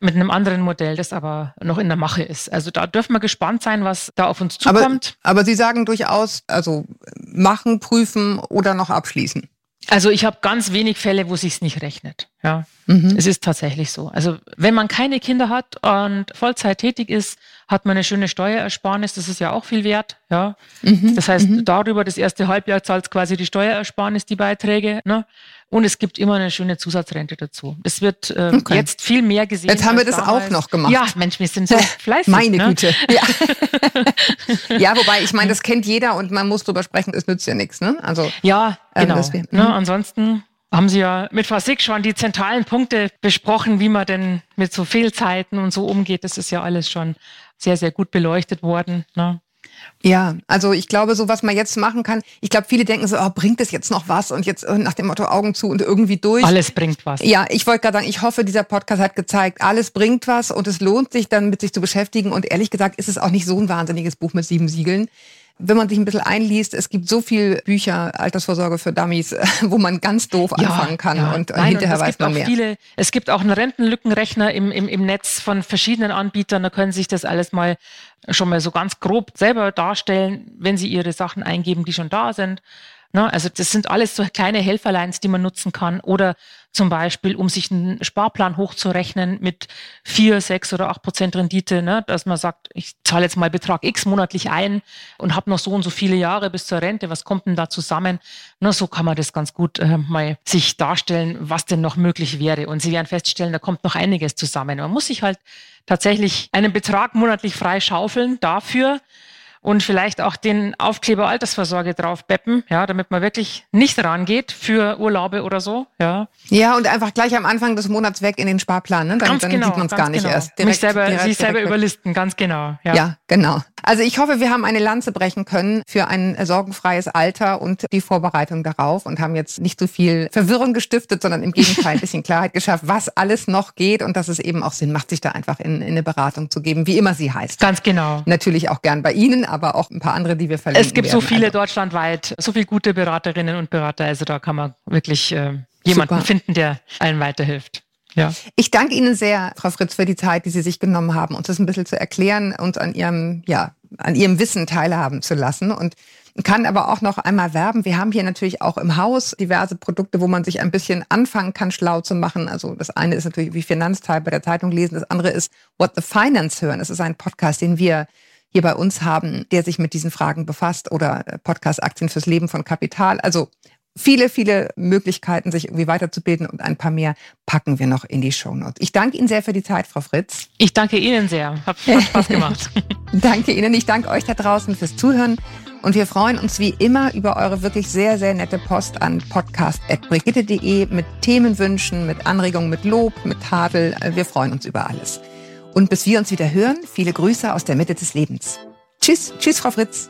mit einem anderen Modell, das aber noch in der Mache ist. Also da dürfen wir gespannt sein, was da auf uns zukommt. Aber, aber Sie sagen durchaus, also machen, prüfen oder noch abschließen. Also ich habe ganz wenig Fälle, wo sich's nicht rechnet. Ja, mhm. es ist tatsächlich so. Also wenn man keine Kinder hat und Vollzeit tätig ist, hat man eine schöne Steuerersparnis. Das ist ja auch viel wert. Ja, mhm. das heißt mhm. darüber das erste Halbjahr zahlt quasi die Steuerersparnis die Beiträge. Ne? Und es gibt immer eine schöne Zusatzrente dazu. Es wird äh, okay. jetzt viel mehr gesehen. Jetzt haben wir das damals. auch noch gemacht. Ja, Mensch, wir sind so fleißig. Meine ne? Güte. <laughs> Ja. <laughs> ja, wobei ich meine, das kennt jeder und man muss drüber sprechen. Es nützt ja nichts. Ne? Also ja, ähm, genau. Wir, ne? Ansonsten haben Sie ja mit Frau Sick schon die zentralen Punkte besprochen, wie man denn mit so Fehlzeiten und so umgeht. Das ist ja alles schon sehr, sehr gut beleuchtet worden. Ne? Ja, also ich glaube, so was man jetzt machen kann, ich glaube, viele denken so, oh, bringt es jetzt noch was und jetzt äh, nach dem Motto Augen zu und irgendwie durch. Alles bringt was. Ja, ich wollte gerade sagen, ich hoffe, dieser Podcast hat gezeigt, alles bringt was und es lohnt sich dann mit sich zu beschäftigen und ehrlich gesagt ist es auch nicht so ein wahnsinniges Buch mit sieben Siegeln wenn man sich ein bisschen einliest, es gibt so viel Bücher, Altersvorsorge für Dummies, <laughs> wo man ganz doof ja, anfangen kann ja. und Nein, hinterher und weiß man mehr. Viele, es gibt auch einen Rentenlückenrechner im, im, im Netz von verschiedenen Anbietern, da können Sie sich das alles mal schon mal so ganz grob selber darstellen, wenn Sie Ihre Sachen eingeben, die schon da sind. Ne? Also das sind alles so kleine Helferlines, die man nutzen kann. Oder zum Beispiel, um sich einen Sparplan hochzurechnen mit vier, sechs oder acht Prozent Rendite, ne? dass man sagt, ich zahle jetzt mal Betrag X monatlich ein und habe noch so und so viele Jahre bis zur Rente. Was kommt denn da zusammen? Na, so kann man das ganz gut äh, mal sich darstellen, was denn noch möglich wäre. Und Sie werden feststellen, da kommt noch einiges zusammen. Man muss sich halt tatsächlich einen Betrag monatlich frei schaufeln dafür, und vielleicht auch den Aufkleber Altersvorsorge drauf beppen, ja, damit man wirklich nicht rangeht für Urlaube oder so, ja. Ja, und einfach gleich am Anfang des Monats weg in den Sparplan, ne? Dann, ganz dann genau, sieht man es gar nicht genau. erst. Direkt, Mich selber, direkt, sich selber überlisten, ganz genau. Ja. ja, genau. Also ich hoffe, wir haben eine Lanze brechen können für ein sorgenfreies Alter und die Vorbereitung darauf und haben jetzt nicht so viel Verwirrung gestiftet, sondern im Gegenteil ein <laughs> bisschen Klarheit geschafft, was alles noch geht und dass es eben auch Sinn macht, sich da einfach in, in eine Beratung zu geben, wie immer sie heißt. Ganz genau. Natürlich auch gern bei Ihnen, aber auch ein paar andere, die wir verlinken Es gibt werden. so viele also. deutschlandweit, so viele gute Beraterinnen und Berater, also da kann man wirklich äh, jemanden Super. finden, der allen weiterhilft. Ja. Ich danke Ihnen sehr, Frau Fritz, für die Zeit, die Sie sich genommen haben, uns das ein bisschen zu erklären und an Ihrem, ja, an Ihrem Wissen teilhaben zu lassen. Und kann aber auch noch einmal werben. Wir haben hier natürlich auch im Haus diverse Produkte, wo man sich ein bisschen anfangen kann, schlau zu machen. Also das eine ist natürlich wie Finanzteil bei der Zeitung lesen. Das andere ist What the Finance hören. Das ist ein Podcast, den wir hier bei uns haben, der sich mit diesen Fragen befasst oder äh, Podcast Aktien fürs Leben von Kapital. Also viele, viele Möglichkeiten, sich irgendwie weiterzubilden und ein paar mehr packen wir noch in die Shownotes. Ich danke Ihnen sehr für die Zeit, Frau Fritz. Ich danke Ihnen sehr. Hat, hat Spaß gemacht. <laughs> danke Ihnen. Ich danke euch da draußen fürs Zuhören. Und wir freuen uns wie immer über eure wirklich sehr, sehr nette Post an podcast.brigitte.de mit Themenwünschen, mit Anregungen, mit Lob, mit Tadel. Wir freuen uns über alles. Und bis wir uns wieder hören, viele Grüße aus der Mitte des Lebens. Tschüss, tschüss, Frau Fritz.